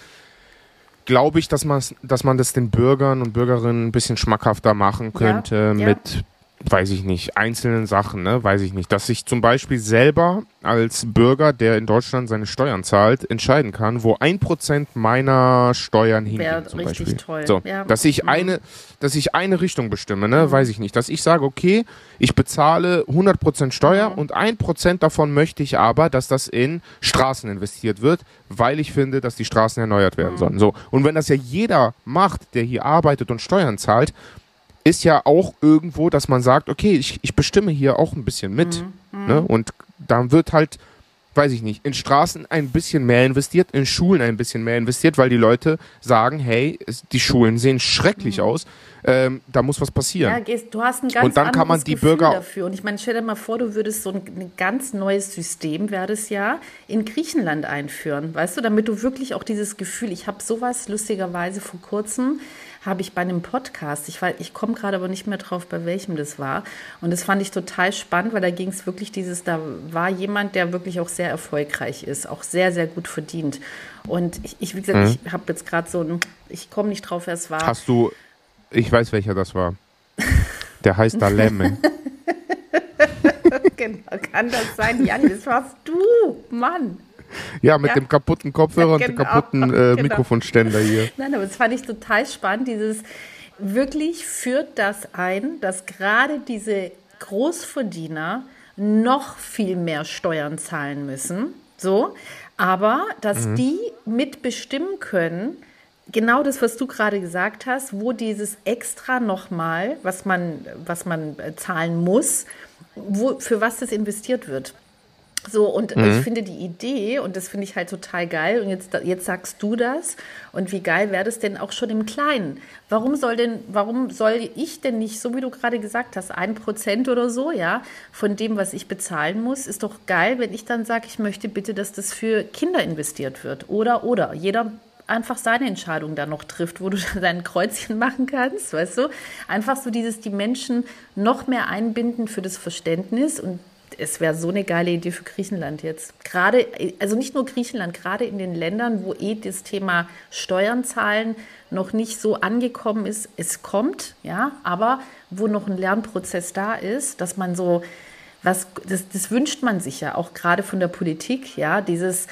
glaube ich, dass man dass man das den Bürgern und Bürgerinnen ein bisschen schmackhafter machen könnte ja. mit weiß ich nicht, einzelnen Sachen, ne, weiß ich nicht, dass ich zum Beispiel selber als Bürger, der in Deutschland seine Steuern zahlt, entscheiden kann, wo ein Prozent meiner Steuern hingehen, zum richtig Beispiel. toll. So, Ja. dass ich Mhm. eine, dass ich eine Richtung bestimme, ne, weiß ich nicht, dass ich sage, okay, ich bezahle 100 Prozent Steuer Mhm. und ein Prozent davon möchte ich aber, dass das in Straßen investiert wird, weil ich finde, dass die Straßen erneuert Mhm. werden sollen. So, und wenn das ja jeder macht, der hier arbeitet und Steuern zahlt, ist ja auch irgendwo, dass man sagt, okay, ich, ich bestimme hier auch ein bisschen mit. Mhm. Ne? Und dann wird halt, weiß ich nicht, in Straßen ein bisschen mehr investiert, in Schulen ein bisschen mehr investiert, weil die Leute sagen, hey, die Schulen sehen schrecklich aus, ähm, da muss was passieren. Mhm. Ja, gehst, du hast ein ganz Und dann kann man die Gefühl Bürger- dafür. Und ich meine, stell dir mal vor, du würdest so ein, ein ganz neues System, wäre das ja, in Griechenland einführen, weißt du, damit du wirklich auch dieses Gefühl, ich habe sowas lustigerweise vor kurzem, habe ich bei einem Podcast, ich, weiß- ich komme gerade aber nicht mehr drauf, bei welchem das war. Und das fand ich total spannend, weil da ging es wirklich dieses, da war jemand, der wirklich auch sehr erfolgreich ist, auch sehr, sehr gut verdient. Und ich, ich wie gesagt, ich habe jetzt gerade so ein, ich komme nicht drauf, wer es war. Hast du, ich weiß welcher das war. Der heißt Dalemme. Genau, kann das sein? Janni, das warst du, Mann. Ja, mit Ja. dem kaputten Kopfhörer und dem Genau, kaputten äh, genau. Mikrofonständer hier. Nein, aber das fand ich total spannend. Dieses wirklich führt das ein, dass gerade diese Großverdiener noch viel mehr Steuern zahlen müssen. So, aber dass die mitbestimmen können, genau das, was du gerade gesagt hast, wo dieses extra nochmal, was man, was man äh, zahlen muss, wo, für was das investiert wird. So, und ich finde die Idee, und das finde ich halt total geil, und jetzt, jetzt sagst du das, und wie geil wäre das denn auch schon im Kleinen? Warum soll denn, warum soll ich denn nicht, so wie du gerade gesagt hast, ein Prozent oder so, ja, von dem, was ich bezahlen muss, ist doch geil, wenn ich dann sage, ich möchte bitte, dass das für Kinder investiert wird. Oder, oder. Jeder einfach seine Entscheidung da noch trifft, wo du dann dein Kreuzchen machen kannst, weißt du? Einfach so dieses, die Menschen noch mehr einbinden für das Verständnis und es wäre so eine geile Idee für Griechenland jetzt. Gerade, also nicht nur Griechenland, gerade in den Ländern, wo eh das Thema Steuern zahlen noch nicht so angekommen ist. Es kommt, ja, aber wo noch ein Lernprozess da ist, dass man so, was, das, das wünscht man sich ja auch gerade von der Politik, ja, dieses,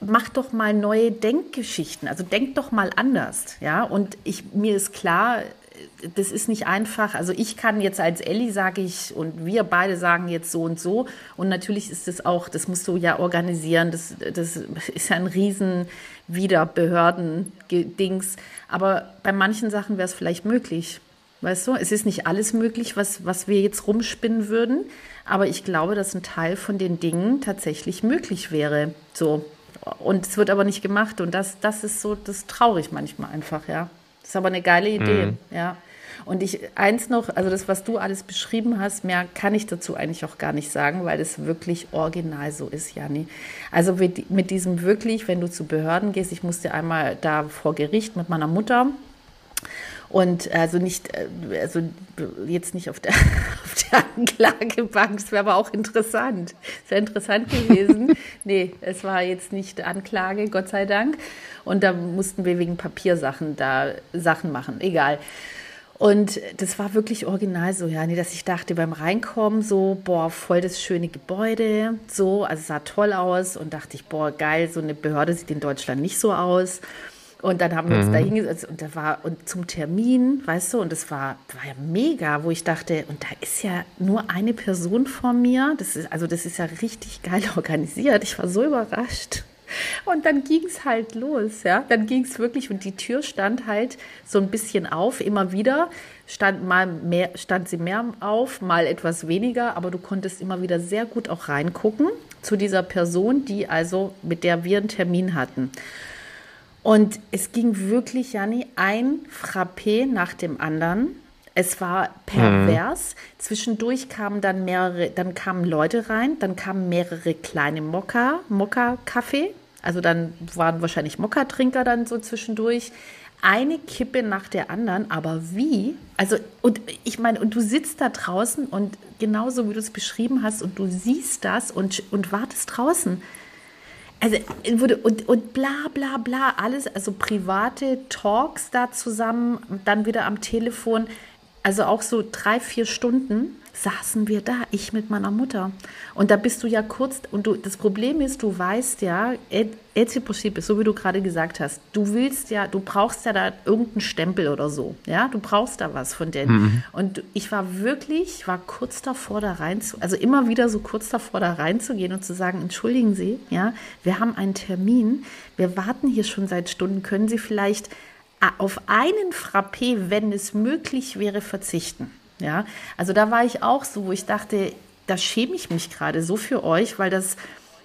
mach doch mal neue Denkgeschichten, also denk doch mal anders, ja. Und ich, mir ist klar, das ist nicht einfach. Also ich kann jetzt als Elli sage ich und wir beide sagen jetzt so und so. Und natürlich ist das auch, das musst du ja organisieren. Das, das ist ein riesen wieder Behörden-Dings. Aber bei manchen Sachen wäre es vielleicht möglich. Weißt du, es ist nicht alles möglich, was, was wir jetzt rumspinnen würden. Aber ich glaube, dass ein Teil von den Dingen tatsächlich möglich wäre. So. Und es wird aber nicht gemacht. Und das, das ist so, das traurig manchmal einfach, ja. Das ist aber eine geile Idee, ja. Und ich, eins noch, also das, was du alles beschrieben hast, mehr kann ich dazu eigentlich auch gar nicht sagen, weil es wirklich original so ist, Janni. Also mit, mit diesem wirklich, wenn du zu Behörden gehst, ich musste einmal da vor Gericht mit meiner Mutter und also nicht, äh, also jetzt nicht auf der, auf der Anklagebank, das wäre aber auch interessant. Es wäre interessant gewesen. nee, es war jetzt nicht Anklage, Gott sei Dank. Und da mussten wir wegen Papiersachen da Sachen machen, egal. Und das war wirklich original so, ja, nee, dass ich dachte beim Reinkommen so, boah, voll das schöne Gebäude, so, also es sah toll aus und dachte ich, boah, geil, so eine Behörde sieht in Deutschland nicht so aus. Und dann haben wir uns da hingesetzt und da war und zum Termin, weißt du, und das war, war ja mega, wo ich dachte, und da ist ja nur eine Person vor mir. Das ist, also das ist ja richtig geil organisiert. Ich war so überrascht. Und dann ging es halt los, ja. Dann ging es wirklich und die Tür stand halt so ein bisschen auf, immer wieder. Stand mal mehr, stand sie mehr auf, mal etwas weniger, aber du konntest immer wieder sehr gut auch reingucken zu dieser Person, die also, mit der wir einen Termin hatten. Und es ging wirklich, Janni, ein Frappé nach dem anderen. Es war pervers. Zwischendurch kamen dann mehrere, dann kamen Leute rein, dann kamen mehrere kleine Mokka, Mokka-Kaffee. Also dann waren wahrscheinlich Mokka-Trinker dann so zwischendurch. Eine Kippe nach der anderen, aber wie? Also, und ich meine, und du sitzt da draußen und genauso wie du es beschrieben hast, und du siehst das und, und wartest draußen. Also wurde und, und bla bla bla, alles, also private Talks da zusammen, dann wieder am Telefon. also auch so drei, vier Stunden saßen wir da, ich mit meiner Mutter. Und da bist du ja kurz, und du, das Problem ist, du weißt ja, Etsy possible, so wie du gerade gesagt hast, du willst ja, du brauchst ja da irgendeinen Stempel oder so, ja, du brauchst da was von denen. Mhm. Und ich war wirklich, ich war kurz davor da rein zu, also immer wieder so kurz davor da reinzugehen und zu sagen, entschuldigen Sie, ja, wir haben einen Termin, wir warten hier schon seit Stunden, können Sie vielleicht auf einen Frappé, wenn es möglich wäre, verzichten. Ja, also da war ich auch so, wo ich dachte, da schäme ich mich gerade so für euch, weil das,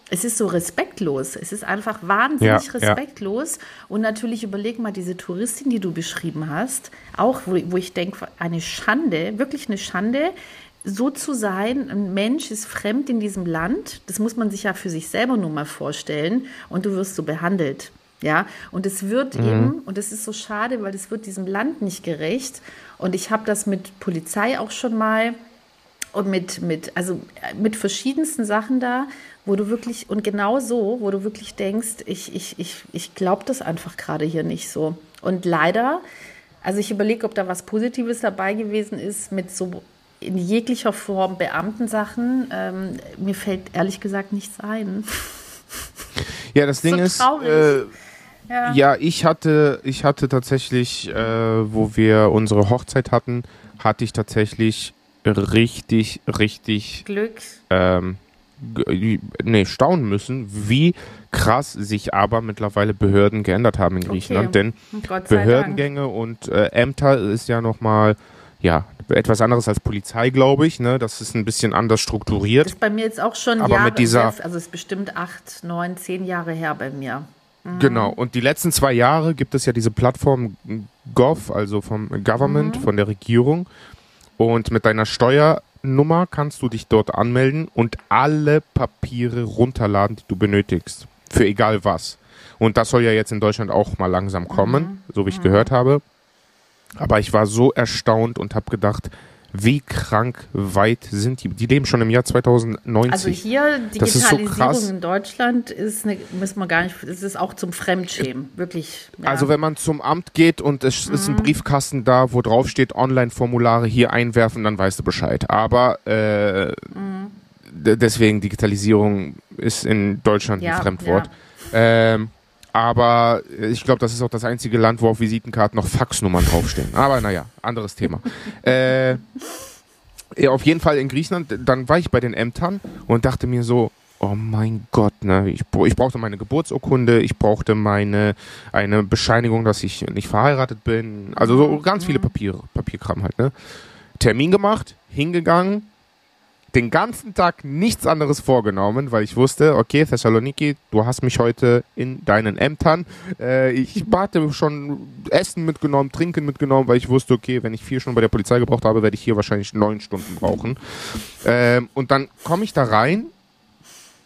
es ist so respektlos. Es ist einfach wahnsinnig ja, respektlos. Ja. Und natürlich überleg mal diese Touristin, die du beschrieben hast, auch wo, wo ich denke, eine Schande, wirklich eine Schande, so zu sein, ein Mensch ist fremd in diesem Land, das muss man sich ja für sich selber nur mal vorstellen und du wirst so behandelt. Ja, und es wird mhm. eben, und es ist so schade, weil es wird diesem Land nicht gerecht. Und ich habe das mit Polizei auch schon mal und mit, mit, also mit verschiedensten Sachen da, wo du wirklich, und genau so, wo du wirklich denkst, ich, ich, ich, ich glaube das einfach gerade hier nicht so. Und leider, also ich überlege, ob da was Positives dabei gewesen ist mit so in jeglicher Form Beamtensachen. Ähm, mir fällt ehrlich gesagt nichts ein. Ja, das Ding so ist, äh, ja. ja, ich hatte, ich hatte tatsächlich, äh, wo wir unsere Hochzeit hatten, hatte ich tatsächlich richtig, richtig Glück. Ähm, nee, staunen müssen, wie krass sich aber mittlerweile Behörden geändert haben in Griechenland. Okay. Denn Behördengänge Dank. und äh, Ämter ist ja nochmal, ja, etwas anderes als Polizei, glaube ich. Ne? Das ist ein bisschen anders strukturiert. Das ist bei mir jetzt auch schon aber Jahre, mit dieser, also es ist bestimmt acht, neun, zehn Jahre her bei mir. Genau, und die letzten zwei Jahre gibt es ja diese Plattform Gov, also vom Government, mhm. von der Regierung. Und mit deiner Steuernummer kannst du dich dort anmelden und alle Papiere runterladen, die du benötigst. Für egal was. Und das soll ja jetzt in Deutschland auch mal langsam kommen, mhm. so wie ich mhm. gehört habe. Aber ich war so erstaunt und habe gedacht, wie krank weit sind die? Die leben schon im Jahr 2090. Also hier Digitalisierung so in Deutschland ist eine, müssen wir gar nicht, es ist auch zum Fremdschämen, wirklich. Ja. Also wenn man zum Amt geht und es mhm. ist ein mhm. Briefkasten da, wo drauf steht Online-Formulare hier einwerfen, dann weißt du Bescheid. Aber äh, mhm. deswegen Digitalisierung ist in Deutschland ja, ein Fremdwort. Ja. Ähm, aber ich glaube, das ist auch das einzige Land, wo auf Visitenkarten noch Faxnummern draufstehen. Aber naja, anderes Thema. äh, auf jeden Fall in Griechenland, dann war ich bei den Ämtern und dachte mir so, oh mein Gott, ne, ich, ich brauchte meine Geburtsurkunde, ich brauchte meine eine Bescheinigung, dass ich nicht verheiratet bin. Also so ganz viele Papiere, Papierkram halt, ne? Termin gemacht, hingegangen, den ganzen Tag nichts anderes vorgenommen, weil ich wusste, okay, Thessaloniki, du hast mich heute in deinen Ämtern. Äh, ich hatte schon Essen mitgenommen, Trinken mitgenommen, weil ich wusste, okay, wenn ich vier Stunden bei der Polizei gebraucht habe, werde ich hier wahrscheinlich neun Stunden brauchen. Ähm, und dann komme ich da rein,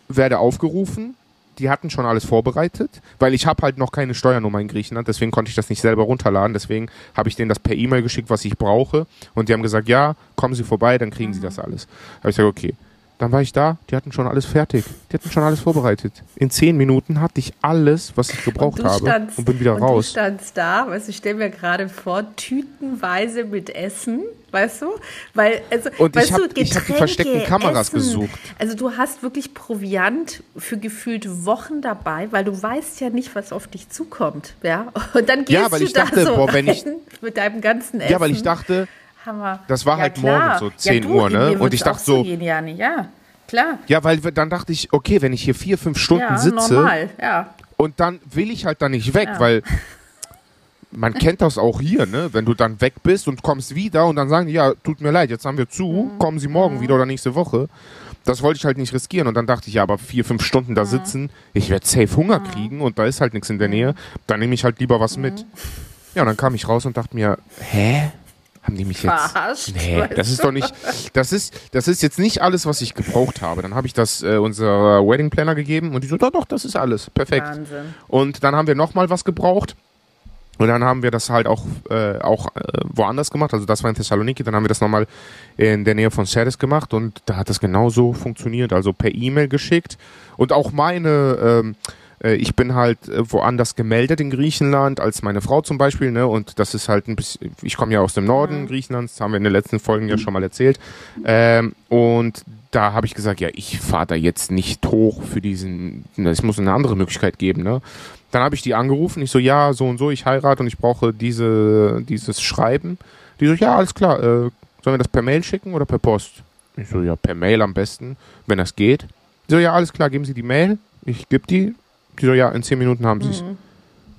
werde aufgerufen, die hatten schon alles vorbereitet, weil ich habe halt noch keine Steuernummer in Griechenland, deswegen konnte ich das nicht selber runterladen, deswegen habe ich denen das per E-Mail geschickt, was ich brauche und die haben gesagt, ja, kommen Sie vorbei, dann kriegen mhm. Sie das alles. Habe ich gesagt, okay. Dann war ich da, die hatten schon alles fertig. Die hatten schon alles vorbereitet. In zehn Minuten hatte ich alles, was ich gebraucht und habe standst, und bin wieder und raus. Du standst da, weißt du, ich stelle mir gerade vor, tütenweise mit Essen weißt du? Weil, also, und ich habe hab die versteckten Kameras Essen. gesucht. Also du hast wirklich Proviant für gefühlt Wochen dabei, weil du weißt ja nicht, was auf dich zukommt. Ja? Und dann gehst ja, weil du ich da dachte, so boah, wenn ich, mit deinem ganzen Essen. Ja, weil ich dachte, Hammer. das war ja, halt klar. morgen so 10 ja, du, Uhr, ne? Und ich dachte so. Gehen, ja, nicht. ja, klar. Ja, weil dann dachte ich, okay, wenn ich hier vier, fünf Stunden ja, sitze. Normal, ja. Und dann will ich halt da nicht weg, weil man kennt das auch hier, ne? Wenn du dann weg bist und kommst wieder und dann sagen die, ja, tut mir leid, jetzt haben wir zu, mhm. kommen Sie morgen mhm. wieder oder nächste Woche. Das wollte ich halt nicht riskieren. Und dann dachte ich, ja, aber vier, fünf Stunden da mhm. sitzen, ich werde safe Hunger mhm. kriegen und da ist halt nichts in der Nähe. Dann nehme ich halt lieber was mit. Mhm. Ja, und dann kam ich raus und dachte mir, hä? Haben die mich jetzt. Verarscht, nee, das ist doch nicht. Das ist, das ist jetzt nicht alles, was ich gebraucht habe. Dann habe ich das äh, unserer Wedding Planner gegeben und die so, doch, doch, das ist alles. Perfekt. Wahnsinn. Und dann haben wir nochmal was gebraucht. Und dann haben wir das halt auch, äh, auch äh, woanders gemacht. Also das war in Thessaloniki. Dann haben wir das nochmal in der Nähe von Ceres gemacht und da hat das genauso funktioniert. Also per E-Mail geschickt. Und auch meine, ähm, Äh, ich bin halt äh, woanders gemeldet in Griechenland als meine Frau zum Beispiel, ne? Und das ist halt ein bisschen, ich komme ja aus dem Norden. Griechenlands, das haben wir in den letzten Folgen ja schon mal erzählt. Ähm, und da habe ich gesagt, ja, ich fahre da jetzt nicht hoch für diesen, es muss eine andere Möglichkeit geben, ne? Dann habe ich die angerufen, ich so, ja, so und so, ich heirate und ich brauche diese, dieses Schreiben. Die so, ja, alles klar, äh, sollen wir das per Mail schicken oder per Post? Ich so, ja, per Mail am besten, wenn das geht. Die so, ja, alles klar, geben Sie die Mail, ich gebe die. Die so, ja, in zehn Minuten haben Sie es. Mhm.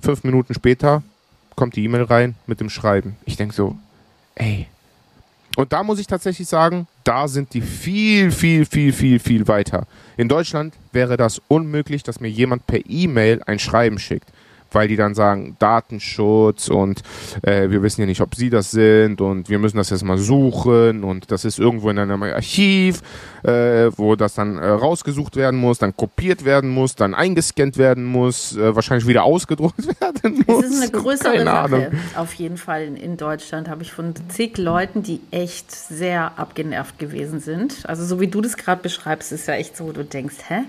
Fünf Minuten später kommt die E-Mail rein mit dem Schreiben. Ich denke so, ey. Und da muss ich tatsächlich sagen, da sind die viel, viel, viel, viel, viel weiter. In Deutschland wäre das unmöglich, dass mir jemand per E-Mail ein Schreiben schickt weil die dann sagen Datenschutz und äh, wir wissen ja nicht, ob sie das sind und wir müssen das jetzt mal suchen und das ist irgendwo in einem Archiv, äh, wo das dann äh, rausgesucht werden muss, dann kopiert werden muss, dann eingescannt werden muss, äh, wahrscheinlich wieder ausgedruckt werden muss. Es ist eine größere Keine Sache. Ahnung. Auf jeden Fall in, in Deutschland habe ich von zig Leuten, die echt sehr abgenervt gewesen sind. Also so wie du das gerade beschreibst, ist ja echt so, du denkst, hä?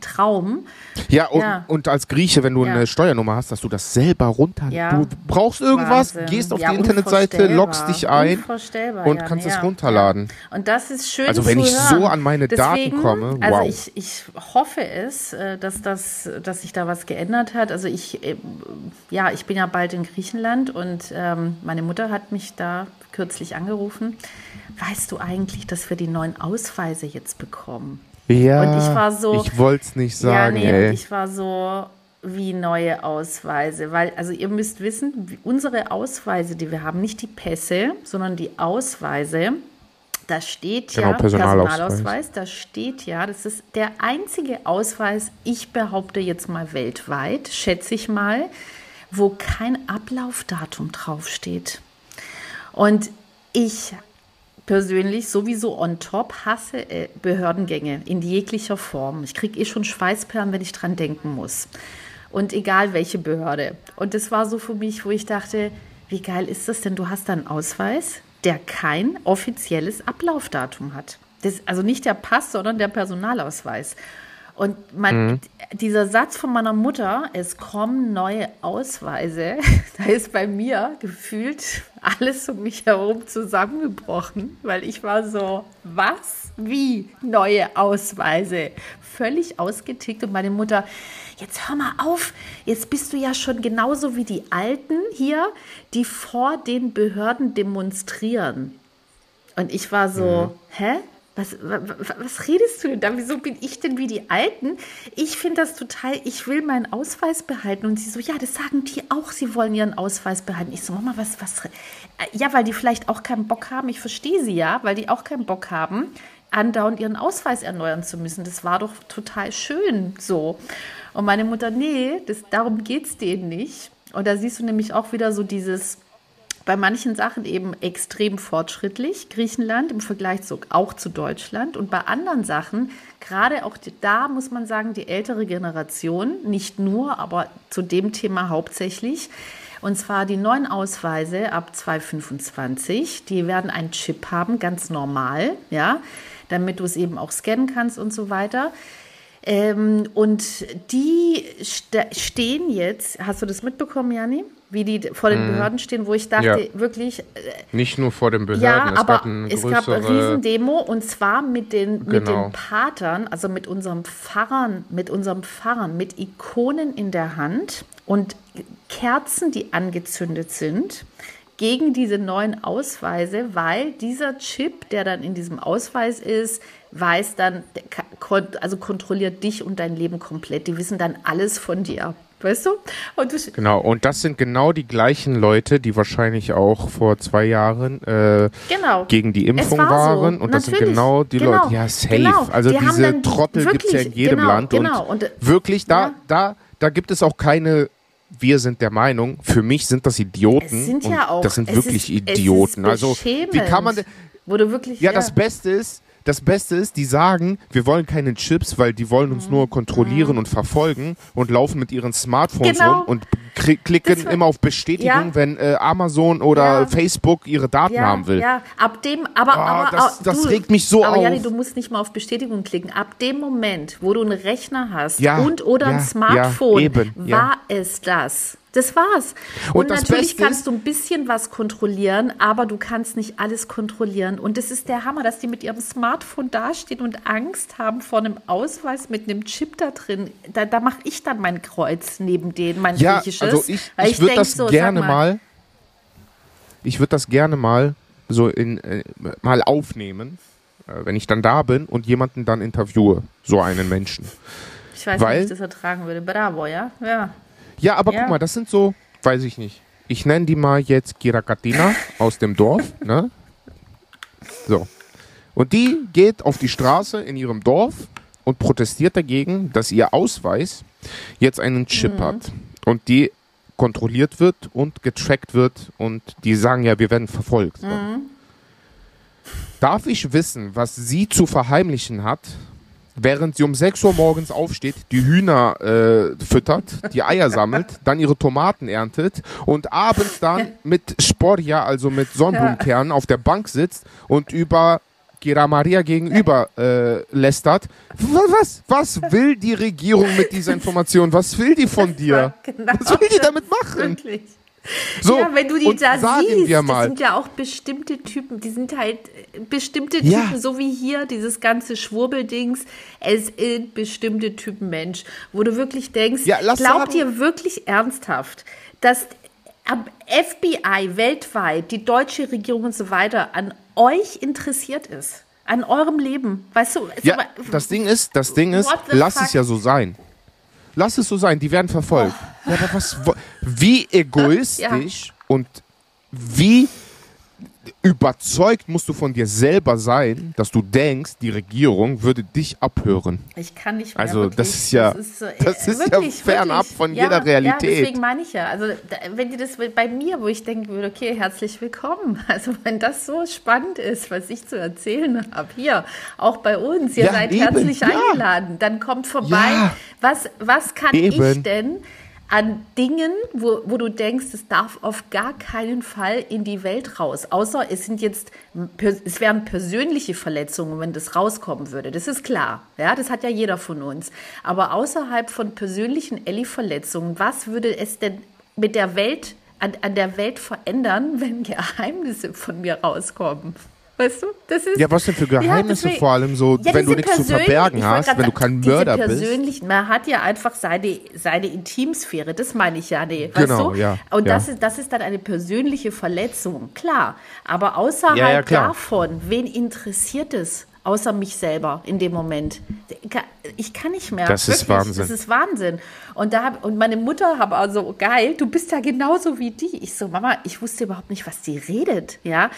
Traum. Ja und, ja. und als Grieche, wenn du ja. eine Steuernummer hast, dass du das selber runter. Ja. Du brauchst irgendwas, Wahnsinn. gehst auf die Internetseite, loggst dich ein und kannst es runterladen. Und das ist schön. Also wenn ich hören. so an meine Deswegen, Daten komme. Also wow. Also ich, ich hoffe es, äh, dass das, dass sich da was geändert hat. Also ich, äh, ja, ich bin ja bald in Griechenland und ähm, meine Mutter hat mich da kürzlich angerufen. Weißt du eigentlich, dass wir die neuen Ausweise jetzt bekommen? Ja, und ich war so. Ich wollte es nicht sagen. Ja, nee, ey. ich war so wie neue Ausweise, weil also ihr müsst wissen, unsere Ausweise, die wir haben, nicht die Pässe, sondern die Ausweise. Da steht genau, ja Personalausweis. Personalausweis, da steht ja, das ist der einzige Ausweis, ich behaupte jetzt mal weltweit, schätze ich mal, wo kein Ablaufdatum draufsteht. Und ich persönlich sowieso on top hasse äh, Behördengänge in jeglicher Form. Ich kriege eh schon Schweißperlen, wenn ich dran denken muss. Und egal welche Behörde. Und das war so für mich, wo ich dachte, wie geil ist das denn? Du hast einen Ausweis, der kein offizielles Ablaufdatum hat. Das, also nicht der Pass, sondern der Personalausweis. Und man, mhm. dieser Satz von meiner Mutter, es kommen neue Ausweise, da ist bei mir gefühlt alles um mich herum zusammengebrochen, weil ich war so, was? Wie neue Ausweise? Völlig ausgetickt und meine Mutter, jetzt hör mal auf, jetzt bist du ja schon genauso wie die Alten hier, die vor den Behörden demonstrieren. Und ich war so, mhm. hä? Was, was, was, redest du denn da? Wieso bin ich denn wie die Alten? Ich finde das total, ich will meinen Ausweis behalten. Und sie so, ja, das sagen die auch, sie wollen ihren Ausweis behalten. Ich so, Mama, was, was? Ja, weil die vielleicht auch keinen Bock haben. Ich verstehe sie ja, weil die auch keinen Bock haben, andauernd ihren Ausweis erneuern zu müssen. Das war doch total schön so. Und meine Mutter, nee, das, darum geht es denen nicht. Und da siehst du nämlich auch wieder so dieses, bei manchen Sachen eben extrem fortschrittlich, Griechenland im Vergleich zu, auch zu Deutschland. Und bei anderen Sachen, gerade auch da muss man sagen, die ältere Generation, nicht nur, aber zu dem Thema hauptsächlich, und zwar die neuen Ausweise ab 2025, die werden einen Chip haben, ganz normal, ja, damit du es eben auch scannen kannst und so weiter. Ähm, und die stehen jetzt, hast du das mitbekommen, Jani? Wie die vor den mhm. Behörden stehen, wo ich dachte, ja. wirklich. Äh, Nicht nur vor den Behörden, ja, es aber gab es gab eine Riesendemo und zwar mit den, genau. mit den genau. Patern, also mit unserem Pfarrern, mit unserem Pfarrern, mit Ikonen in der Hand und Kerzen, die angezündet sind gegen diese neuen Ausweise, weil dieser Chip, der dann in diesem Ausweis ist, weiß dann, also kontrolliert dich und dein Leben komplett. Die wissen dann alles von dir. Weißt du? Und du genau, und das sind genau die gleichen Leute, die wahrscheinlich auch vor zwei Jahren äh, genau. gegen die Impfung war waren. So. Und das sind genau die genau. Leute, ja, safe. Genau. Also die diese Trottel gibt es ja in jedem genau, Land. Genau. Und, und wirklich, da, ja. da, da gibt es auch keine wir sind der Meinung, für mich sind das Idioten. Sind ja auch. Das sind wirklich ist, Idioten. also, wie kann man. Wo du wirklich, ja, ja, das Beste ist, das Beste ist, die sagen, wir wollen keine Chips, weil die wollen uns nur kontrollieren mhm. und verfolgen und laufen mit ihren Smartphones genau. rum und klicken immer auf Bestätigung, ja. wenn äh, Amazon oder ja. Facebook ihre Daten ja, haben will. Ja, ab dem, aber, oh, aber das, das du, regt mich so aber auf. Aber Jani, du musst nicht mal auf Bestätigung klicken. Ab dem Moment, wo du einen Rechner hast und oder ein Smartphone, eben, war es das. Das war's. Und, und natürlich Beste kannst du ein bisschen was kontrollieren, aber du kannst nicht alles kontrollieren. Und das ist der Hammer, dass die mit ihrem Smartphone dastehen und Angst haben vor einem Ausweis mit einem Chip da drin. Da, da mache ich dann mein Kreuz neben denen, mein ja, griechisches. Also ich, ich, ich würde das so, gerne mal, mal, ich würde das gerne mal so in äh, mal aufnehmen, äh, wenn ich dann da bin und jemanden dann interviewe, so einen Menschen. Ich weiß Weil, nicht, wie ich das ertragen würde. Bravo, ja? Ja. Ja, aber ja. guck mal, das sind so, weiß ich nicht. Ich nenne die mal jetzt Kirakatina aus dem Dorf, ne? So. Und die geht auf die Straße in ihrem Dorf und protestiert dagegen, dass ihr Ausweis jetzt einen Chip mhm. hat und die kontrolliert wird und getrackt wird und die sagen ja, wir werden verfolgt. Mhm. Darf ich wissen, was sie zu verheimlichen hat, während sie um 6 Uhr morgens aufsteht, die Hühner äh, füttert, die Eier sammelt, dann ihre Tomaten erntet und abends dann mit Sporja, also mit Sonnenblumenkernen, auf der Bank sitzt und über Gira Maria gegenüber äh, lästert. Was, was will die Regierung mit dieser Information? Was will die von dir? Genau was will die damit machen? Wirklich. So, ja, wenn du die da siehst, das sind ja auch bestimmte Typen, die sind halt äh, bestimmte Typen, ja. so wie hier, dieses ganze Schwurbeldings, es sind bestimmte Typen Mensch, wo du wirklich denkst, ja, glaubt ihr wirklich ernsthaft, dass am FBI weltweit, die deutsche Regierung und so weiter an euch interessiert ist? An eurem Leben, weißt du? Ja, das Ding ist, das Ding ist, lass fuck? es ja so sein. Lass es so sein, die werden verfolgt. Oh. Ja, aber was, wie egoistisch ja. und wie überzeugt musst du von dir selber sein, dass du denkst, die Regierung würde dich abhören. Ich kann nicht mehr. Also wirklich, das ist ja, das ist, äh, das ist wirklich, ja fernab von ja, jeder Realität. Ja, deswegen meine ich ja. Also wenn die das bei mir, wo ich denken würde, okay, herzlich willkommen. Also wenn das so spannend ist, was ich zu erzählen habe, hier, auch bei uns, ihr ja, seid eben, herzlich eingeladen, dann kommt vorbei. Was, was kann eben. ich denn an Dingen, wo, wo du denkst, es darf auf gar keinen Fall in die Welt raus. Außer es sind jetzt, es wären persönliche Verletzungen, wenn das rauskommen würde. Das ist klar. Ja, das hat ja jeder von uns. Aber außerhalb von persönlichen Ellie-Verletzungen, was würde es denn mit der Welt, an, an der Welt verändern, wenn Geheimnisse von mir rauskommen? Weißt du? Das ist, ja, was denn für Geheimnisse ja, vor allem so, ja, wenn du nichts zu verbergen hast, wenn du kein Mörder bist? Man hat ja einfach seine, seine Intimsphäre, das meine ich ja, nee, genau, weißt du? Ja, Und ja. Das, ist, das ist dann eine persönliche Verletzung, klar. Aber außerhalb davon, wen interessiert es? Außer mich selber in dem Moment. Ich kann nicht mehr. Das Wirklich. ist Wahnsinn. Das ist Wahnsinn. Und, da hab, und meine Mutter habe also, geil, du bist ja genauso wie die. Ich so, Mama, ich wusste überhaupt nicht, was die redet. Ja.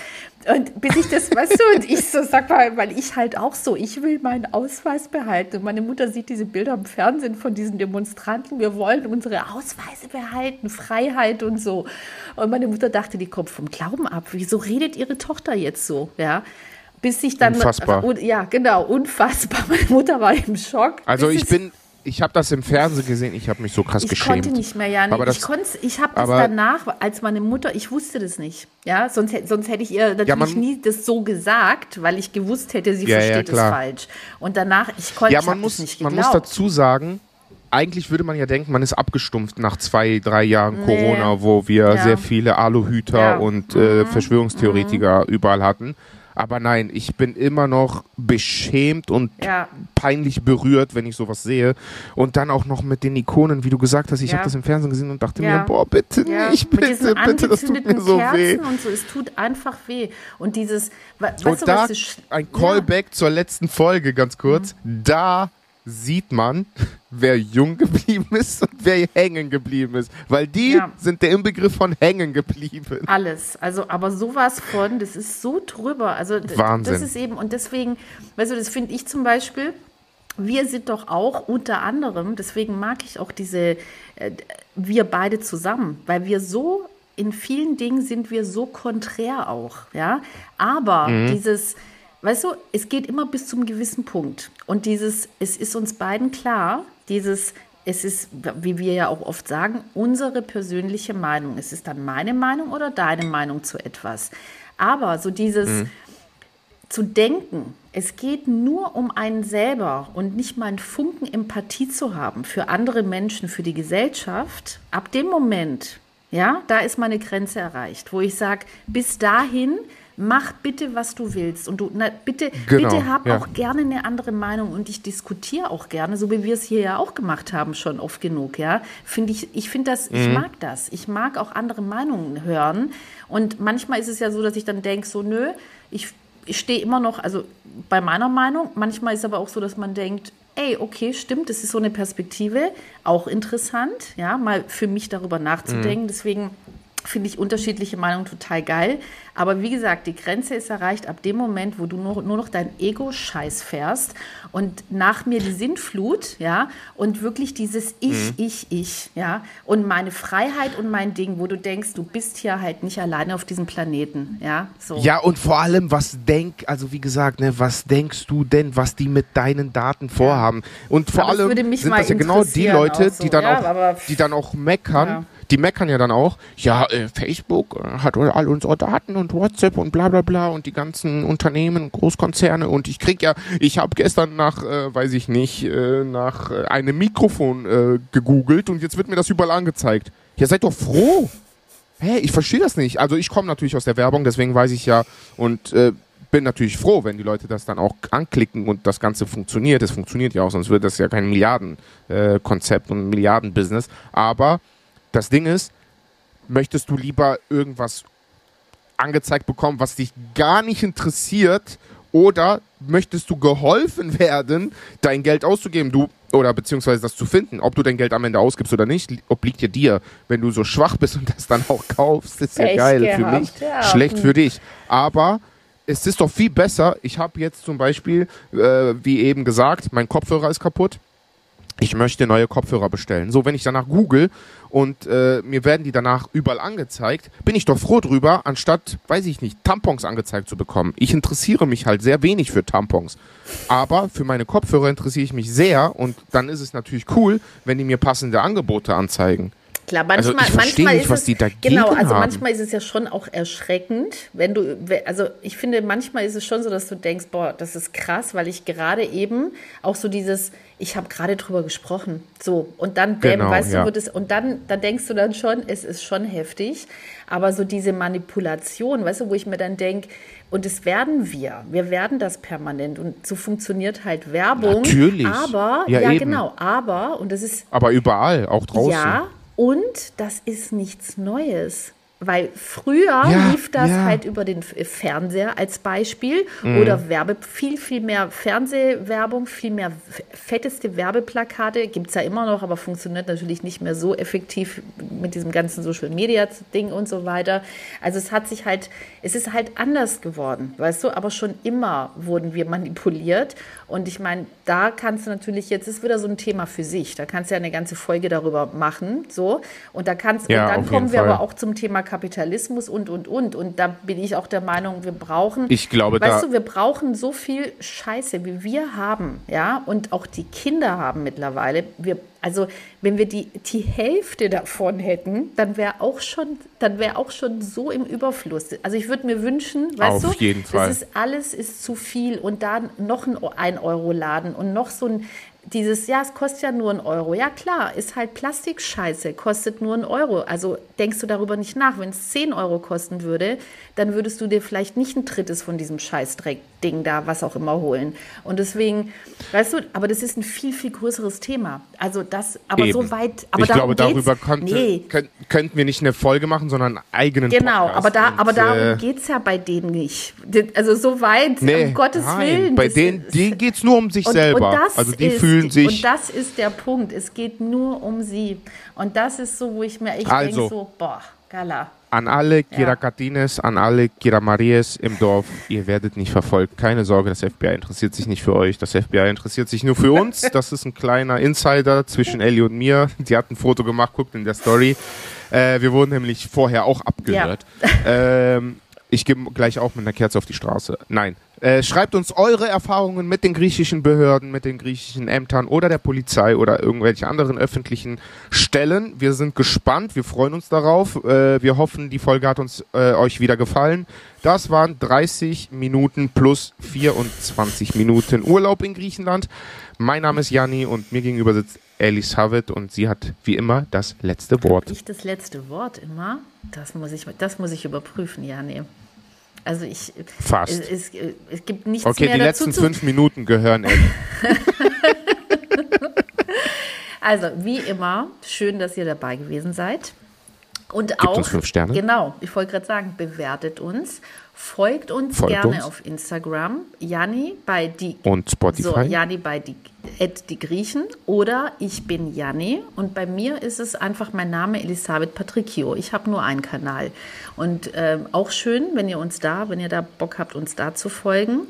Und bis ich das, weißt du, und ich so, sag mal, weil ich halt auch so, ich will meinen Ausweis behalten. Und meine Mutter sieht diese Bilder im Fernsehen von diesen Demonstranten. Wir wollen unsere Ausweise behalten, Freiheit und so. Und meine Mutter dachte, die kommt vom Glauben ab. Wieso redet ihre Tochter jetzt so? Ja bis ich dann. Unfassbar. Ja, genau, unfassbar. Meine Mutter war im Schock. Also ich bin, ich habe das im Fernsehen gesehen, ich habe mich so krass ich geschämt. Ich konnte nicht mehr, ja. Aber das, ich ich habe das danach, als meine Mutter, ich wusste das nicht. Ja, sonst, sonst hätte ich ihr natürlich ja, man, nie das so gesagt, weil ich gewusst hätte, sie ja, versteht es falsch. Und danach, ich konnte ja, man muss, nicht geglaubt. Man muss dazu sagen, eigentlich würde man ja denken, man ist abgestumpft nach zwei, drei Jahren nee. Corona, wo wir ja. sehr viele Aluhüter ja. und äh, mhm. Verschwörungstheoretiker mhm. überall hatten. Aber nein, ich bin immer noch beschämt und ja. peinlich berührt, wenn ich sowas sehe. Und dann auch noch mit den Ikonen, wie du gesagt hast. Ich ja. habe das im Fernsehen gesehen und dachte ja. mir, boah, bitte nicht, bitte, bitte, das tut mir so Kerzen weh. Und so, es tut einfach weh. Und dieses, weißt und du, da ein Callback zur letzten Folge, ganz kurz. Mhm. Da sieht man, wer jung geblieben ist und wer hängen geblieben ist. Weil die ja. sind der Inbegriff von hängen geblieben. Alles. Also, aber sowas von, das ist so drüber. Also, Wahnsinn. Das ist eben, und deswegen, weißt du, das finde ich zum Beispiel, wir sind doch auch unter anderem, deswegen mag ich auch diese, äh, wir beide zusammen, weil wir so, in vielen Dingen sind wir so konträr auch, ja. Aber mhm. dieses, weißt du, es geht immer bis zum gewissen Punkt. Und dieses, es ist uns beiden klar, dieses, es ist, wie wir ja auch oft sagen, unsere persönliche Meinung. Es ist dann meine Meinung oder deine Meinung zu etwas. Aber so dieses mhm. zu denken, es geht nur um einen selber und nicht mal einen Funken Empathie zu haben für andere Menschen, für die Gesellschaft, ab dem Moment, ja, da ist meine Grenze erreicht, wo ich sage, bis dahin mach bitte, was du willst. Und du, na, bitte, genau, bitte hab ja. auch gerne eine andere Meinung und ich diskutiere auch gerne, so wie wir es hier ja auch gemacht haben, schon oft genug, ja. Finde ich, ich finde das, mhm. ich mag das. Ich mag auch andere Meinungen hören. Und manchmal ist es ja so, dass ich dann denke, so, nö, ich, ich stehe immer noch, also bei meiner Meinung. Manchmal ist es aber auch so, dass man denkt, ey, okay, stimmt, das ist so eine Perspektive, auch interessant, ja, mal für mich darüber nachzudenken. Mhm. Deswegen finde ich unterschiedliche Meinungen total geil. Aber wie gesagt, die Grenze ist erreicht ab dem Moment, wo du nur, nur noch dein Ego-Scheiß fährst und nach mir die Sintflut, ja, und wirklich dieses Ich, mhm. ich, ich, ja, und meine Freiheit und mein Ding, wo du denkst, du bist hier halt nicht alleine auf diesem Planeten, ja, so. Ja, und vor allem, was denk, also wie gesagt, ne, was denkst du denn, was die mit deinen Daten vorhaben? Ja. Und vor allem sind das ja genau die Leute, so. die dann ja, auch, die dann auch meckern. Ja die meckern ja dann auch, ja, äh, Facebook äh, hat all unsere Daten und WhatsApp und bla bla bla und die ganzen Unternehmen, Großkonzerne und ich krieg ja, ich habe gestern nach, äh, weiß ich nicht, äh, nach äh, einem Mikrofon äh, gegoogelt und jetzt wird mir das überall angezeigt. Ja, seid doch froh. Hä, ich verstehe das nicht. Also ich komme natürlich aus der Werbung, deswegen weiß ich ja und äh, bin natürlich froh, wenn die Leute das dann auch anklicken und das Ganze funktioniert. Es funktioniert ja auch, sonst wird das ja kein Milliardenkonzept äh, und Milliardenbusiness. Aber das Ding ist, möchtest du lieber irgendwas angezeigt bekommen, was dich gar nicht interessiert, oder möchtest du geholfen werden, dein Geld auszugeben, du oder beziehungsweise das zu finden, ob du dein Geld am Ende ausgibst oder nicht, obliegt ja dir. Wenn du so schwach bist und das dann auch kaufst, ist ja Echt geil gehabt, für mich, ja. schlecht für dich. Aber es ist doch viel besser. Ich habe jetzt zum Beispiel, äh, wie eben gesagt, mein Kopfhörer ist kaputt ich möchte neue Kopfhörer bestellen. So, wenn ich danach google und äh, mir werden die danach überall angezeigt, bin ich doch froh drüber, anstatt, weiß ich nicht, Tampons angezeigt zu bekommen. Ich interessiere mich halt sehr wenig für Tampons. Aber für meine Kopfhörer interessiere ich mich sehr und dann ist es natürlich cool, wenn die mir passende Angebote anzeigen. Klar, manchmal, also ich manchmal nicht, ist was die dagegen genau, also haben. manchmal ist es ja schon auch erschreckend, wenn du, also ich finde, manchmal ist es schon so, dass du denkst, boah, das ist krass, weil ich gerade eben auch so dieses, ich habe gerade drüber gesprochen, so und dann, genau, weißt ja. du, wird es und dann, dann denkst du dann schon, es ist schon heftig, aber so diese Manipulation, weißt du, wo ich mir dann denke, und das werden wir. Wir werden das permanent. Und so funktioniert halt Werbung. Natürlich. Aber, ja, ja genau, aber, und das ist. Aber überall, auch draußen. Ja, und das ist nichts Neues. Weil früher ja, lief das ja. halt über den Fernseher als Beispiel mhm. oder Werbe, viel, viel mehr Fernsehwerbung, viel mehr fetteste Werbeplakate. Gibt es ja immer noch, aber funktioniert natürlich nicht mehr so effektiv mit diesem ganzen Social Media Ding und so weiter. Also es hat sich halt, es ist halt anders geworden, weißt du, aber schon immer wurden wir manipuliert. Und ich meine, da kannst du natürlich, jetzt ist wieder so ein Thema für sich. Da kannst du ja eine ganze Folge darüber machen. So. Und da kannst, ja, und dann kommen wir Fall. aber auch zum Thema Kapitalismus und, und, und. Und da bin ich auch der Meinung, wir brauchen, ich glaube, weißt du, wir brauchen so viel Scheiße, wie wir haben, ja, und auch die Kinder haben mittlerweile. Wir, also, wenn wir die, die Hälfte davon hätten, dann wäre auch schon, dann wäre auch schon so im Überfluss. Also, ich würde mir wünschen, weißt Auf du, jeden Fall. das ist alles ist zu viel und da noch ein 1-Euro-Laden und noch so ein dieses, ja, es kostet ja nur einen Euro. Ja, klar, ist halt Plastikscheiße, kostet nur einen Euro. Also denkst du darüber nicht nach. Wenn es 10 Euro kosten würde, dann würdest du dir vielleicht nicht ein drittes von diesem Scheißdreck-Ding da, was auch immer, holen. Und deswegen, weißt du, aber das ist ein viel, viel größeres Thema. Also das, aber Eben. so weit, aber Ich glaube, darüber konnte, nee. könnten wir nicht eine Folge machen, sondern einen eigenen Genau, Podcast. aber, da, Und, aber darum äh, geht es ja bei denen nicht. Also so weit, nee, um Gottes nein, Willen. Bei denen, die geht es nur um sich und, selber. Und also die ist, fühlen sich. Und das ist der Punkt. Es geht nur um sie. Und das ist so, wo ich mir echt also, denke, so, boah, Gala. An alle Kirakatines, ja. an alle Kiramaries im Dorf, ihr werdet nicht verfolgt. Keine Sorge, das FBI interessiert sich nicht für euch. Das FBI interessiert sich nur für uns. Das ist ein kleiner Insider zwischen Ellie und mir. Die hat ein Foto gemacht, guckt in der Story. Äh, wir wurden nämlich vorher auch abgehört. Ja. Ähm, ich gehe gleich auch mit einer Kerze auf die Straße. Nein, Äh, schreibt uns eure Erfahrungen mit den griechischen Behörden, mit den griechischen Ämtern oder der Polizei oder irgendwelche anderen öffentlichen Stellen. Wir sind gespannt, wir freuen uns darauf. Äh, wir hoffen, die Folge hat uns äh, euch wieder gefallen. Das waren 30 Minuten plus 24 Minuten Urlaub in Griechenland. Mein Name ist Janni und mir gegenüber sitzt Alice Havitt und sie hat wie immer das letzte Wort. Ich das letzte Wort immer? Das muss ich, das muss ich überprüfen, Janni. Also ich. Fast. Es, es, es gibt nichts okay, mehr die dazu letzten fünf Minuten gehören Ellie. Also, wie immer, schön, dass ihr dabei gewesen seid. Und Gebt auch, uns fünf Sterne. genau, ich wollte gerade sagen, bewertet uns, folgt uns Folgt gerne uns. auf Instagram, Janni bei die Und Spotify. so, Janni bei die, at die Griechen oder ich bin Janni und bei mir ist es einfach mein Name Elisabeth Patricchio. Ich habe nur einen Kanal und ähm, auch schön, wenn ihr uns da, wenn ihr da Bock habt, uns da zu folgen.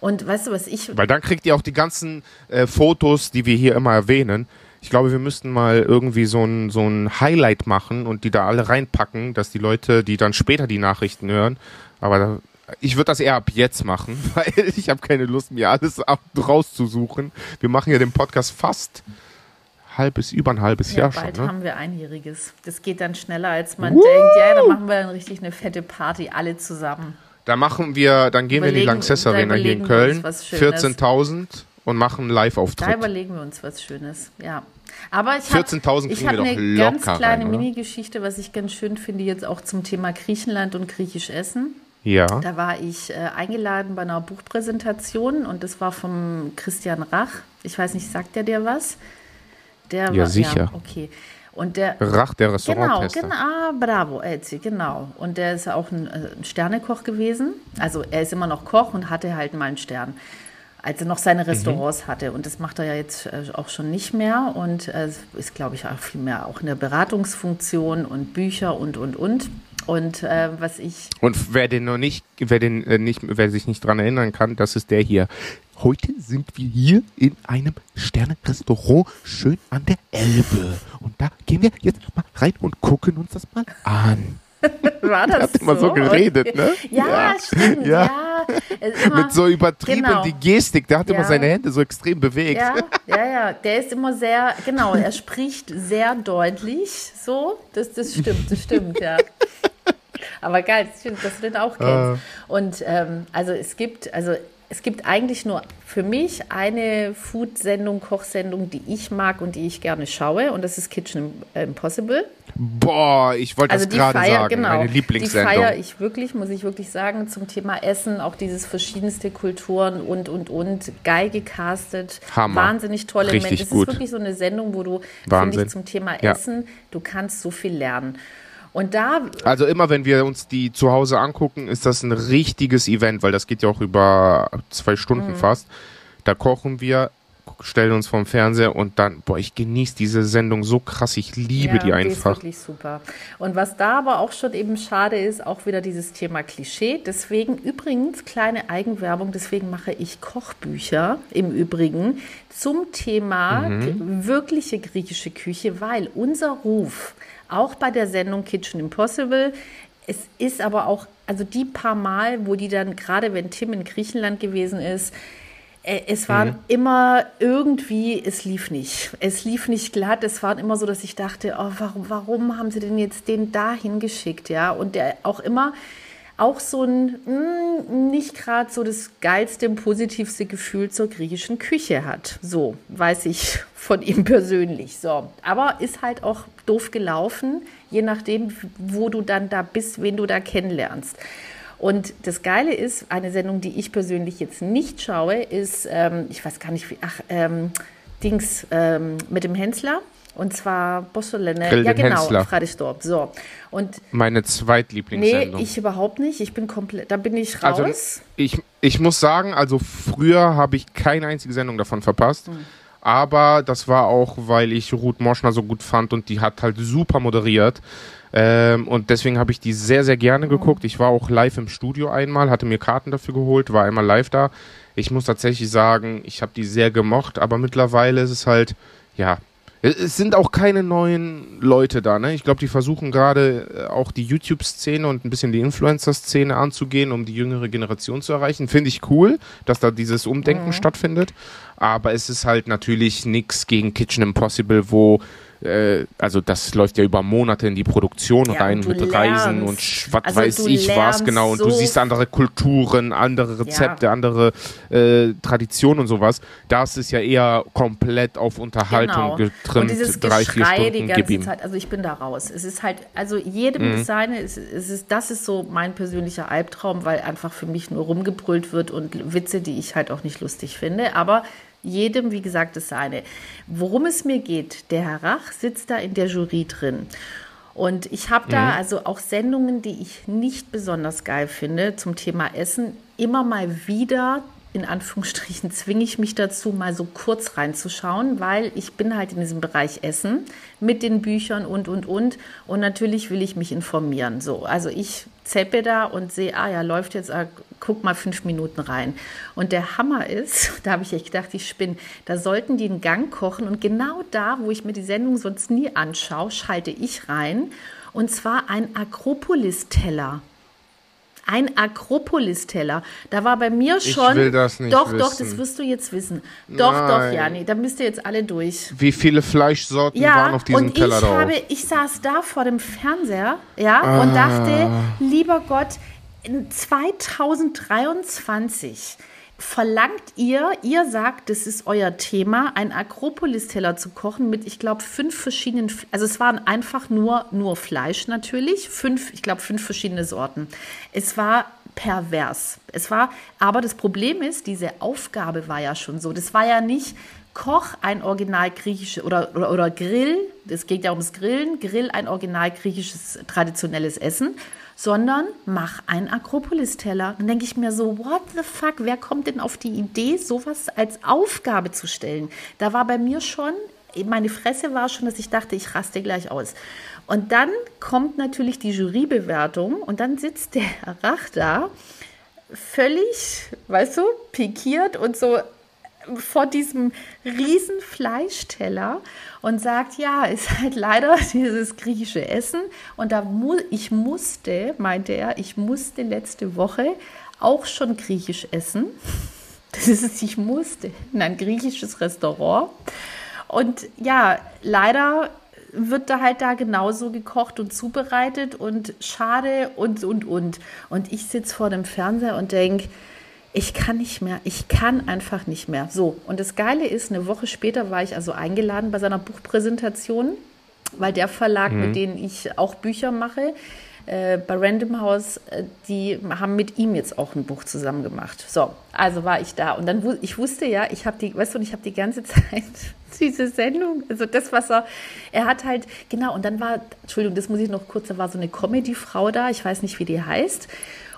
Und weißt du, was ich Weil dann kriegt ihr auch die ganzen äh, Fotos, die wir hier immer erwähnen. Ich glaube, wir müssten mal irgendwie so ein, so ein Highlight machen und die da alle reinpacken, dass die Leute, die dann später die Nachrichten hören, aber da, ich würde das eher ab jetzt machen, weil ich habe keine Lust, mir alles ab, rauszusuchen. Wir machen ja den Podcast fast halbes, über ein halbes Ja, Jahr bald schon. Ne? haben wir einjähriges. Das geht dann schneller, als man denkt. Ja, da machen wir dann richtig eine fette Party, alle zusammen. Da machen wir, dann gehen wir in die Überlegen- Lanxess da Arena hier in überlegen Köln, was Schönes. 14.000 und machen einen Da Live-Auftritt. überlegen wir uns was Schönes, ja. Aber ich habe 14.000 ich kriegen hab eine ganz kleine? Mini-Geschichte, was ich ganz schön finde, jetzt auch zum Thema Griechenland und griechisch Essen. Ja. Da war ich äh, eingeladen bei einer Buchpräsentation und das war vom Christian Rach. Ich weiß nicht, sagt der dir was? Der Ja, war, sicher. Ja, okay. Und der, Rach, der Genau, Restauranttester. genau, ah, bravo, Elzi, genau. Und der ist auch ein, äh, ein Sternekoch gewesen. Also er ist immer noch Koch und hatte halt mal einen Stern, als er noch seine Restaurants hatte. Und das macht er ja jetzt äh, auch schon nicht mehr und äh, ist, glaube ich, auch viel mehr auch in der Beratungsfunktion und Bücher und, und, und. Und äh, was ich Und wer den noch nicht, wer den äh, nicht, wer sich nicht dran erinnern kann, das ist der hier. Heute sind wir hier in einem Sterne-Restaurant schön an der Elbe. Und da gehen wir jetzt mal rein und gucken uns das mal an. war das hat immer so geredet, ne? Ja, Ja. stimmt, Ja. ja. Immer- Mit so übertrieben genau. die Gestik, der hat immer Ja. seine Hände so extrem bewegt. Ja, ja, ja. Der ist immer sehr, genau, er spricht sehr deutlich. So, das, das stimmt, das stimmt, ja. Aber geil, das stimmt, dass du den auch kennst. Und ähm, also es gibt, also es gibt eigentlich nur für mich eine Food-Sendung, Kochsendung, die ich mag und die ich gerne schaue, und das ist Kitchen Impossible. Boah, ich wollte Also das die gerade Feier, sagen. genau, Meine die Lieblingssendung. feiere ich wirklich, muss ich wirklich sagen, zum Thema Essen, auch dieses verschiedenste Kulturen und, und, und, geil gecastet, Hammer. wahnsinnig tolle Richtig Menschen. Gut. ist wirklich so eine Sendung, wo du, finde Wahnsinn. ich, zum Thema Ja. Essen, du kannst so viel lernen. Und da, Also immer wenn wir uns die zu Hause angucken, ist das ein richtiges Event, weil das geht ja auch über zwei Mhm. Stunden fast. Da kochen wir, stellen uns vorm Fernseher und dann, boah, ich genieße diese Sendung so krass, ich liebe ja, die ist einfach. wirklich super. Und was da aber auch schon eben schade ist, auch wieder dieses Thema Klischee. Deswegen übrigens kleine Eigenwerbung, deswegen mache ich Kochbücher im Übrigen zum Thema Mhm. wirkliche griechische Küche, weil unser Ruf auch bei der Sendung Kitchen Impossible es ist aber auch, also die paar Mal, wo die dann, gerade wenn Tim in Griechenland gewesen ist, äh, es waren immer irgendwie, es lief nicht. Es lief nicht glatt. Es war immer so, dass ich dachte, oh, warum, warum haben sie denn jetzt den da hingeschickt, ja? Und der auch immer auch so ein mh, nicht gerade so das geilste und positivste Gefühl zur griechischen Küche hat. So, weiß ich von ihm persönlich. So, aber ist halt auch doof gelaufen, je nachdem, wo du dann da bist, wen du da kennenlernst. Und das Geile ist, eine Sendung, die ich persönlich jetzt nicht schaue, ist, ähm, ich weiß gar nicht wie, ach, ähm, Dings ähm, mit dem Hensler. Und zwar Bossolene. Grill Ja, genau, Hensler. Freidestorp. So. Und Meine nee, zweitlieblingssendung. ich überhaupt nicht. Ich bin komplett, da bin ich also raus. ich, ich muss sagen, also früher habe ich keine einzige Sendung davon verpasst. Hm. Aber das war auch, weil ich Ruth Moschner so gut fand und die hat halt super moderiert. Ähm, und deswegen habe ich die sehr, sehr gerne Hm. geguckt. Ich war auch live im Studio einmal, hatte mir Karten dafür geholt, war einmal live da. Ich muss tatsächlich sagen, ich habe die sehr gemocht, aber mittlerweile ist es halt, ja, Es sind auch keine neuen Leute da, ne? Ich glaube, die versuchen gerade äh, auch die YouTube-Szene und ein bisschen die Influencer-Szene anzugehen, um die jüngere Generation zu erreichen. Finde ich cool, dass da dieses Umdenken mhm. stattfindet. Aber es ist halt natürlich nichts gegen Kitchen Impossible, wo äh, also das läuft ja über Monate in die Produktion ja, rein mit lernst. Reisen und was also weiß ich was genau. Und so du siehst andere Kulturen, andere Rezepte, ja. andere äh, Traditionen und sowas. Das ist ja eher komplett auf Unterhaltung genau. getrimmt. Und dieses drei, Stunden die ganze Zeit, also ich bin da raus. Es ist halt, also jedem mhm. seine, es, es ist, das ist so mein persönlicher Albtraum, weil einfach für mich nur rumgebrüllt wird und Witze, die ich halt auch nicht lustig finde. Aber jedem, wie gesagt, das seine. Worum es mir geht, der Herr Rach sitzt da in der Jury drin. Und ich habe da mhm. also auch Sendungen, die ich nicht besonders geil finde zum Thema Essen, immer mal wieder in Anführungsstrichen zwinge ich mich dazu, mal so kurz reinzuschauen, weil ich bin halt in diesem Bereich Essen mit den Büchern und, und, und. Und natürlich will ich mich informieren. So, also ich zeppe da und sehe, ah ja, läuft jetzt, ah, guck mal fünf Minuten rein. Und der Hammer ist, da habe ich echt gedacht, ich spinne, da sollten die einen Gang kochen und genau da, wo ich mir die Sendung sonst nie anschaue, schalte ich rein. Und zwar ein Akropolis-Teller. Ein Akropolis-Teller. Da war bei mir schon. Ich will das nicht Doch, wissen. doch, das wirst du jetzt wissen. Doch, Nein. doch, Jani, da müsst ihr jetzt alle durch. Wie viele Fleischsorten ja, waren auf diesem Teller ich drauf? Habe, ich saß da vor dem Fernseher, ja, ah. und dachte, lieber Gott, in 2023 verlangt ihr, ihr sagt, das ist euer Thema, ein Akropolis-Teller zu kochen mit, ich glaube, fünf verschiedenen, also es waren einfach nur, nur Fleisch natürlich, fünf, ich glaube, fünf verschiedene Sorten. Es war pervers. Es war, aber das Problem ist, diese Aufgabe war ja schon so. Das war ja nicht, Koch ein original griechisches oder, oder, oder Grill, es geht ja ums Grillen, Grill ein original griechisches traditionelles Essen sondern mach einen Akropolis-Teller. Dann denke ich mir so, what the fuck, wer kommt denn auf die Idee, sowas als Aufgabe zu stellen? Da war bei mir schon, meine Fresse war schon, dass ich dachte, ich raste gleich aus. Und dann kommt natürlich die Jurybewertung und dann sitzt der Rach da, völlig, weißt du, pikiert und so vor diesem riesen Fleischteller und sagt, ja, ist halt leider dieses griechische Essen. Und da mu ich musste, meinte er, ich musste letzte Woche auch schon griechisch essen. Das ist, ich musste in ein griechisches Restaurant. Und ja, leider wird da halt da genauso gekocht und zubereitet und schade und, und, und. Und ich sitze vor dem Fernseher und denke, ich kann nicht mehr, ich kann einfach nicht mehr. So, und das Geile ist, eine Woche später war ich also eingeladen bei seiner Buchpräsentation, weil der Verlag, mhm. mit dem ich auch Bücher mache, äh, bei Random House, äh, die haben mit ihm jetzt auch ein Buch zusammen gemacht. So, also war ich da und dann ich wusste ja, ich habe die, weißt du, ich habe die ganze Zeit diese Sendung, also das was er, er hat halt genau und dann war, Entschuldigung, das muss ich noch kurz, da war so eine Comedy-Frau da, ich weiß nicht, wie die heißt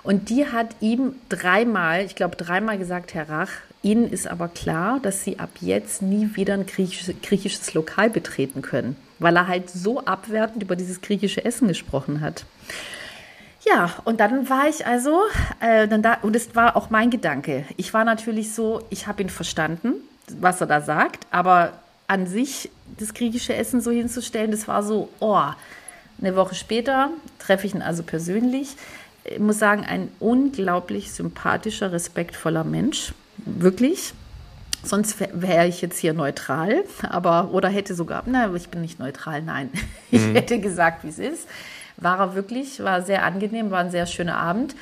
und die hat ihm dreimal, ich glaube dreimal gesagt, Herr Rach, Ihnen ist aber klar, dass Sie ab jetzt nie wieder ein griechisches, griechisches Lokal betreten können, weil er halt so abwertend über dieses griechische Essen gesprochen hat. Ja, und dann war ich also, äh, dann da, und es war auch mein Gedanke. Ich war natürlich so, ich habe ihn verstanden, was er da sagt, aber an sich das griechische Essen so hinzustellen, das war so, oh. Eine Woche später treffe ich ihn also persönlich ich muss sagen, ein unglaublich sympathischer, respektvoller Mensch. Wirklich. Sonst wäre ich jetzt hier neutral, aber oder hätte sogar, na, ich bin nicht neutral, nein. Ich mhm. hätte gesagt, wie es ist. War er wirklich, war sehr angenehm, war ein sehr schöner Abend.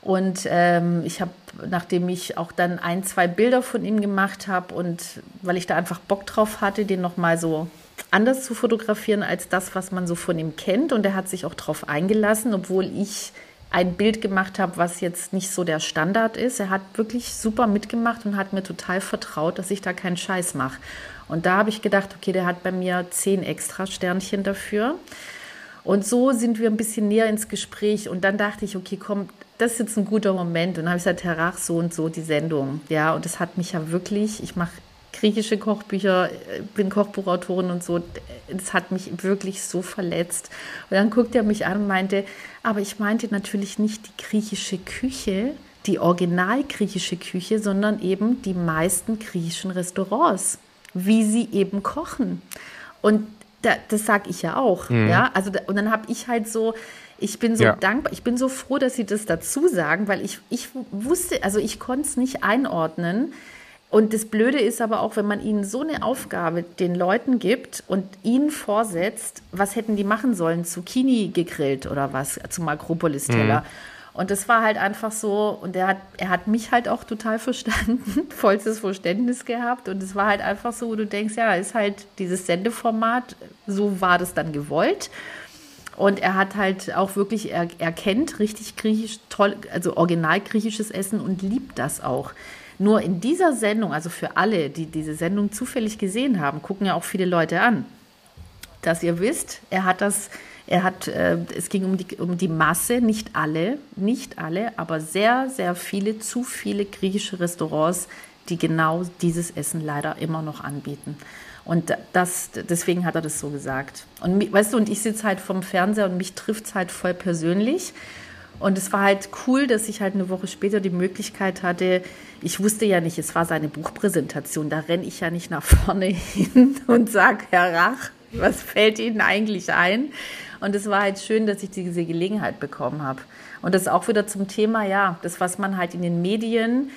Und ähm, ich habe, nachdem ich auch dann ein, zwei Bilder von ihm gemacht habe und weil ich da einfach Bock drauf hatte, den nochmal so anders zu fotografieren als das, was man so von ihm kennt. Und er hat sich auch darauf eingelassen, obwohl ich ein Bild gemacht habe, was jetzt nicht so der Standard ist. Er hat wirklich super mitgemacht und hat mir total vertraut, dass ich da keinen Scheiß mache. Und da habe ich gedacht, okay, der hat bei mir zehn extra Sternchen dafür. Und so sind wir ein bisschen näher ins Gespräch. Und dann dachte ich, okay, komm, das ist jetzt ein guter Moment. Und dann habe ich gesagt, Herr Rach, so und so die Sendung. Ja, und das hat mich ja wirklich, ich mache griechische Kochbücher, äh, bin Kochbuchautorin und so. Das hat mich wirklich so verletzt. Und dann guckte er mich an und meinte, aber ich meinte natürlich nicht die griechische Küche, die original griechische Küche, sondern eben die meisten griechischen Restaurants, wie sie eben kochen. Und da, das sage ich ja auch. Mhm. Ja? Also, und dann habe ich halt so, ich bin so ja. dankbar, ich bin so froh, dass Sie das dazu sagen, weil ich, ich wusste, also ich konnte es nicht einordnen. Und das Blöde ist aber auch, wenn man ihnen so eine Aufgabe den Leuten gibt und ihnen vorsetzt, was hätten die machen sollen? Zucchini gegrillt oder was zum Akropolis-Teller. Mhm. Und das war halt einfach so, und er hat, er hat mich halt auch total verstanden, vollstes Verständnis gehabt. Und es war halt einfach so, wo du denkst, ja, ist halt dieses Sendeformat, so war das dann gewollt. Und er hat halt auch wirklich, er, er kennt richtig griechisch, toll, also original griechisches Essen und liebt das auch. Nur in dieser Sendung, also für alle, die diese Sendung zufällig gesehen haben, gucken ja auch viele Leute an, dass ihr wisst, er hat das, er hat, äh, es ging um die, um die Masse, nicht alle, nicht alle, aber sehr, sehr viele, zu viele griechische Restaurants, die genau dieses Essen leider immer noch anbieten. Und das, deswegen hat er das so gesagt. Und weißt du, und ich sitze halt vom Fernseher und mich trifft es halt voll persönlich. Und es war halt cool, dass ich halt eine Woche später die Möglichkeit hatte, ich wusste ja nicht, es war seine Buchpräsentation, da renne ich ja nicht nach vorne hin und sage, Herr Rach, was fällt Ihnen eigentlich ein? Und es war halt schön, dass ich diese Gelegenheit bekommen habe. Und das auch wieder zum Thema, ja, das, was man halt in den Medien,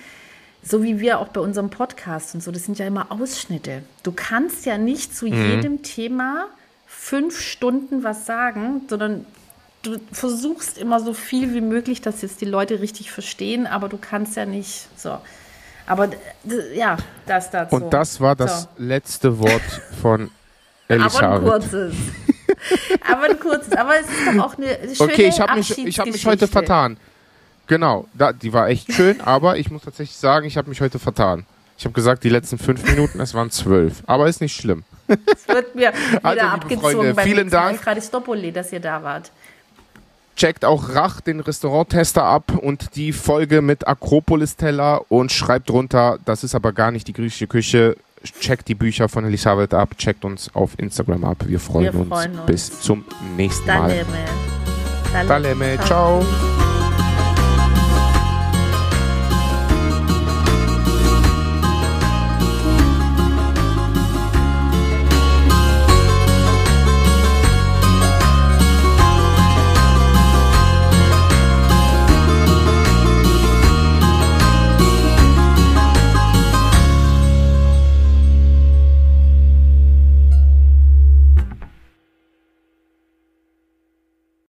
so wie wir auch bei unserem Podcast und so, das sind ja immer Ausschnitte. Du kannst ja nicht zu mhm. jedem Thema fünf Stunden was sagen, sondern du versuchst immer so viel wie möglich, dass jetzt die Leute richtig verstehen, aber du kannst ja nicht so. Aber ja, das dazu. Und das war das so. letzte Wort von Elisabeth. Aber ein kurzes. aber ein kurzes. Aber es ist doch auch eine schöne Okay, ich habe mich, hab mich heute vertan. Genau, da, die war echt schön, aber ich muss tatsächlich sagen, ich habe mich heute vertan. Ich habe gesagt, die letzten fünf Minuten, es waren zwölf. Aber ist nicht schlimm. Es wird mir wieder also, abgezogen Freunde, vielen Dank. Fradistoppoli, dass ihr da wart. Checkt auch Rach, den Restauranttester, ab und die Folge mit Akropolis-Teller und schreibt drunter, das ist aber gar nicht die griechische Küche. Checkt die Bücher von Elisabeth ab, checkt uns auf Instagram ab. Wir freuen, Wir freuen uns. uns. Bis zum nächsten Mal. Daleme. Daleme. Ciao. Ciao.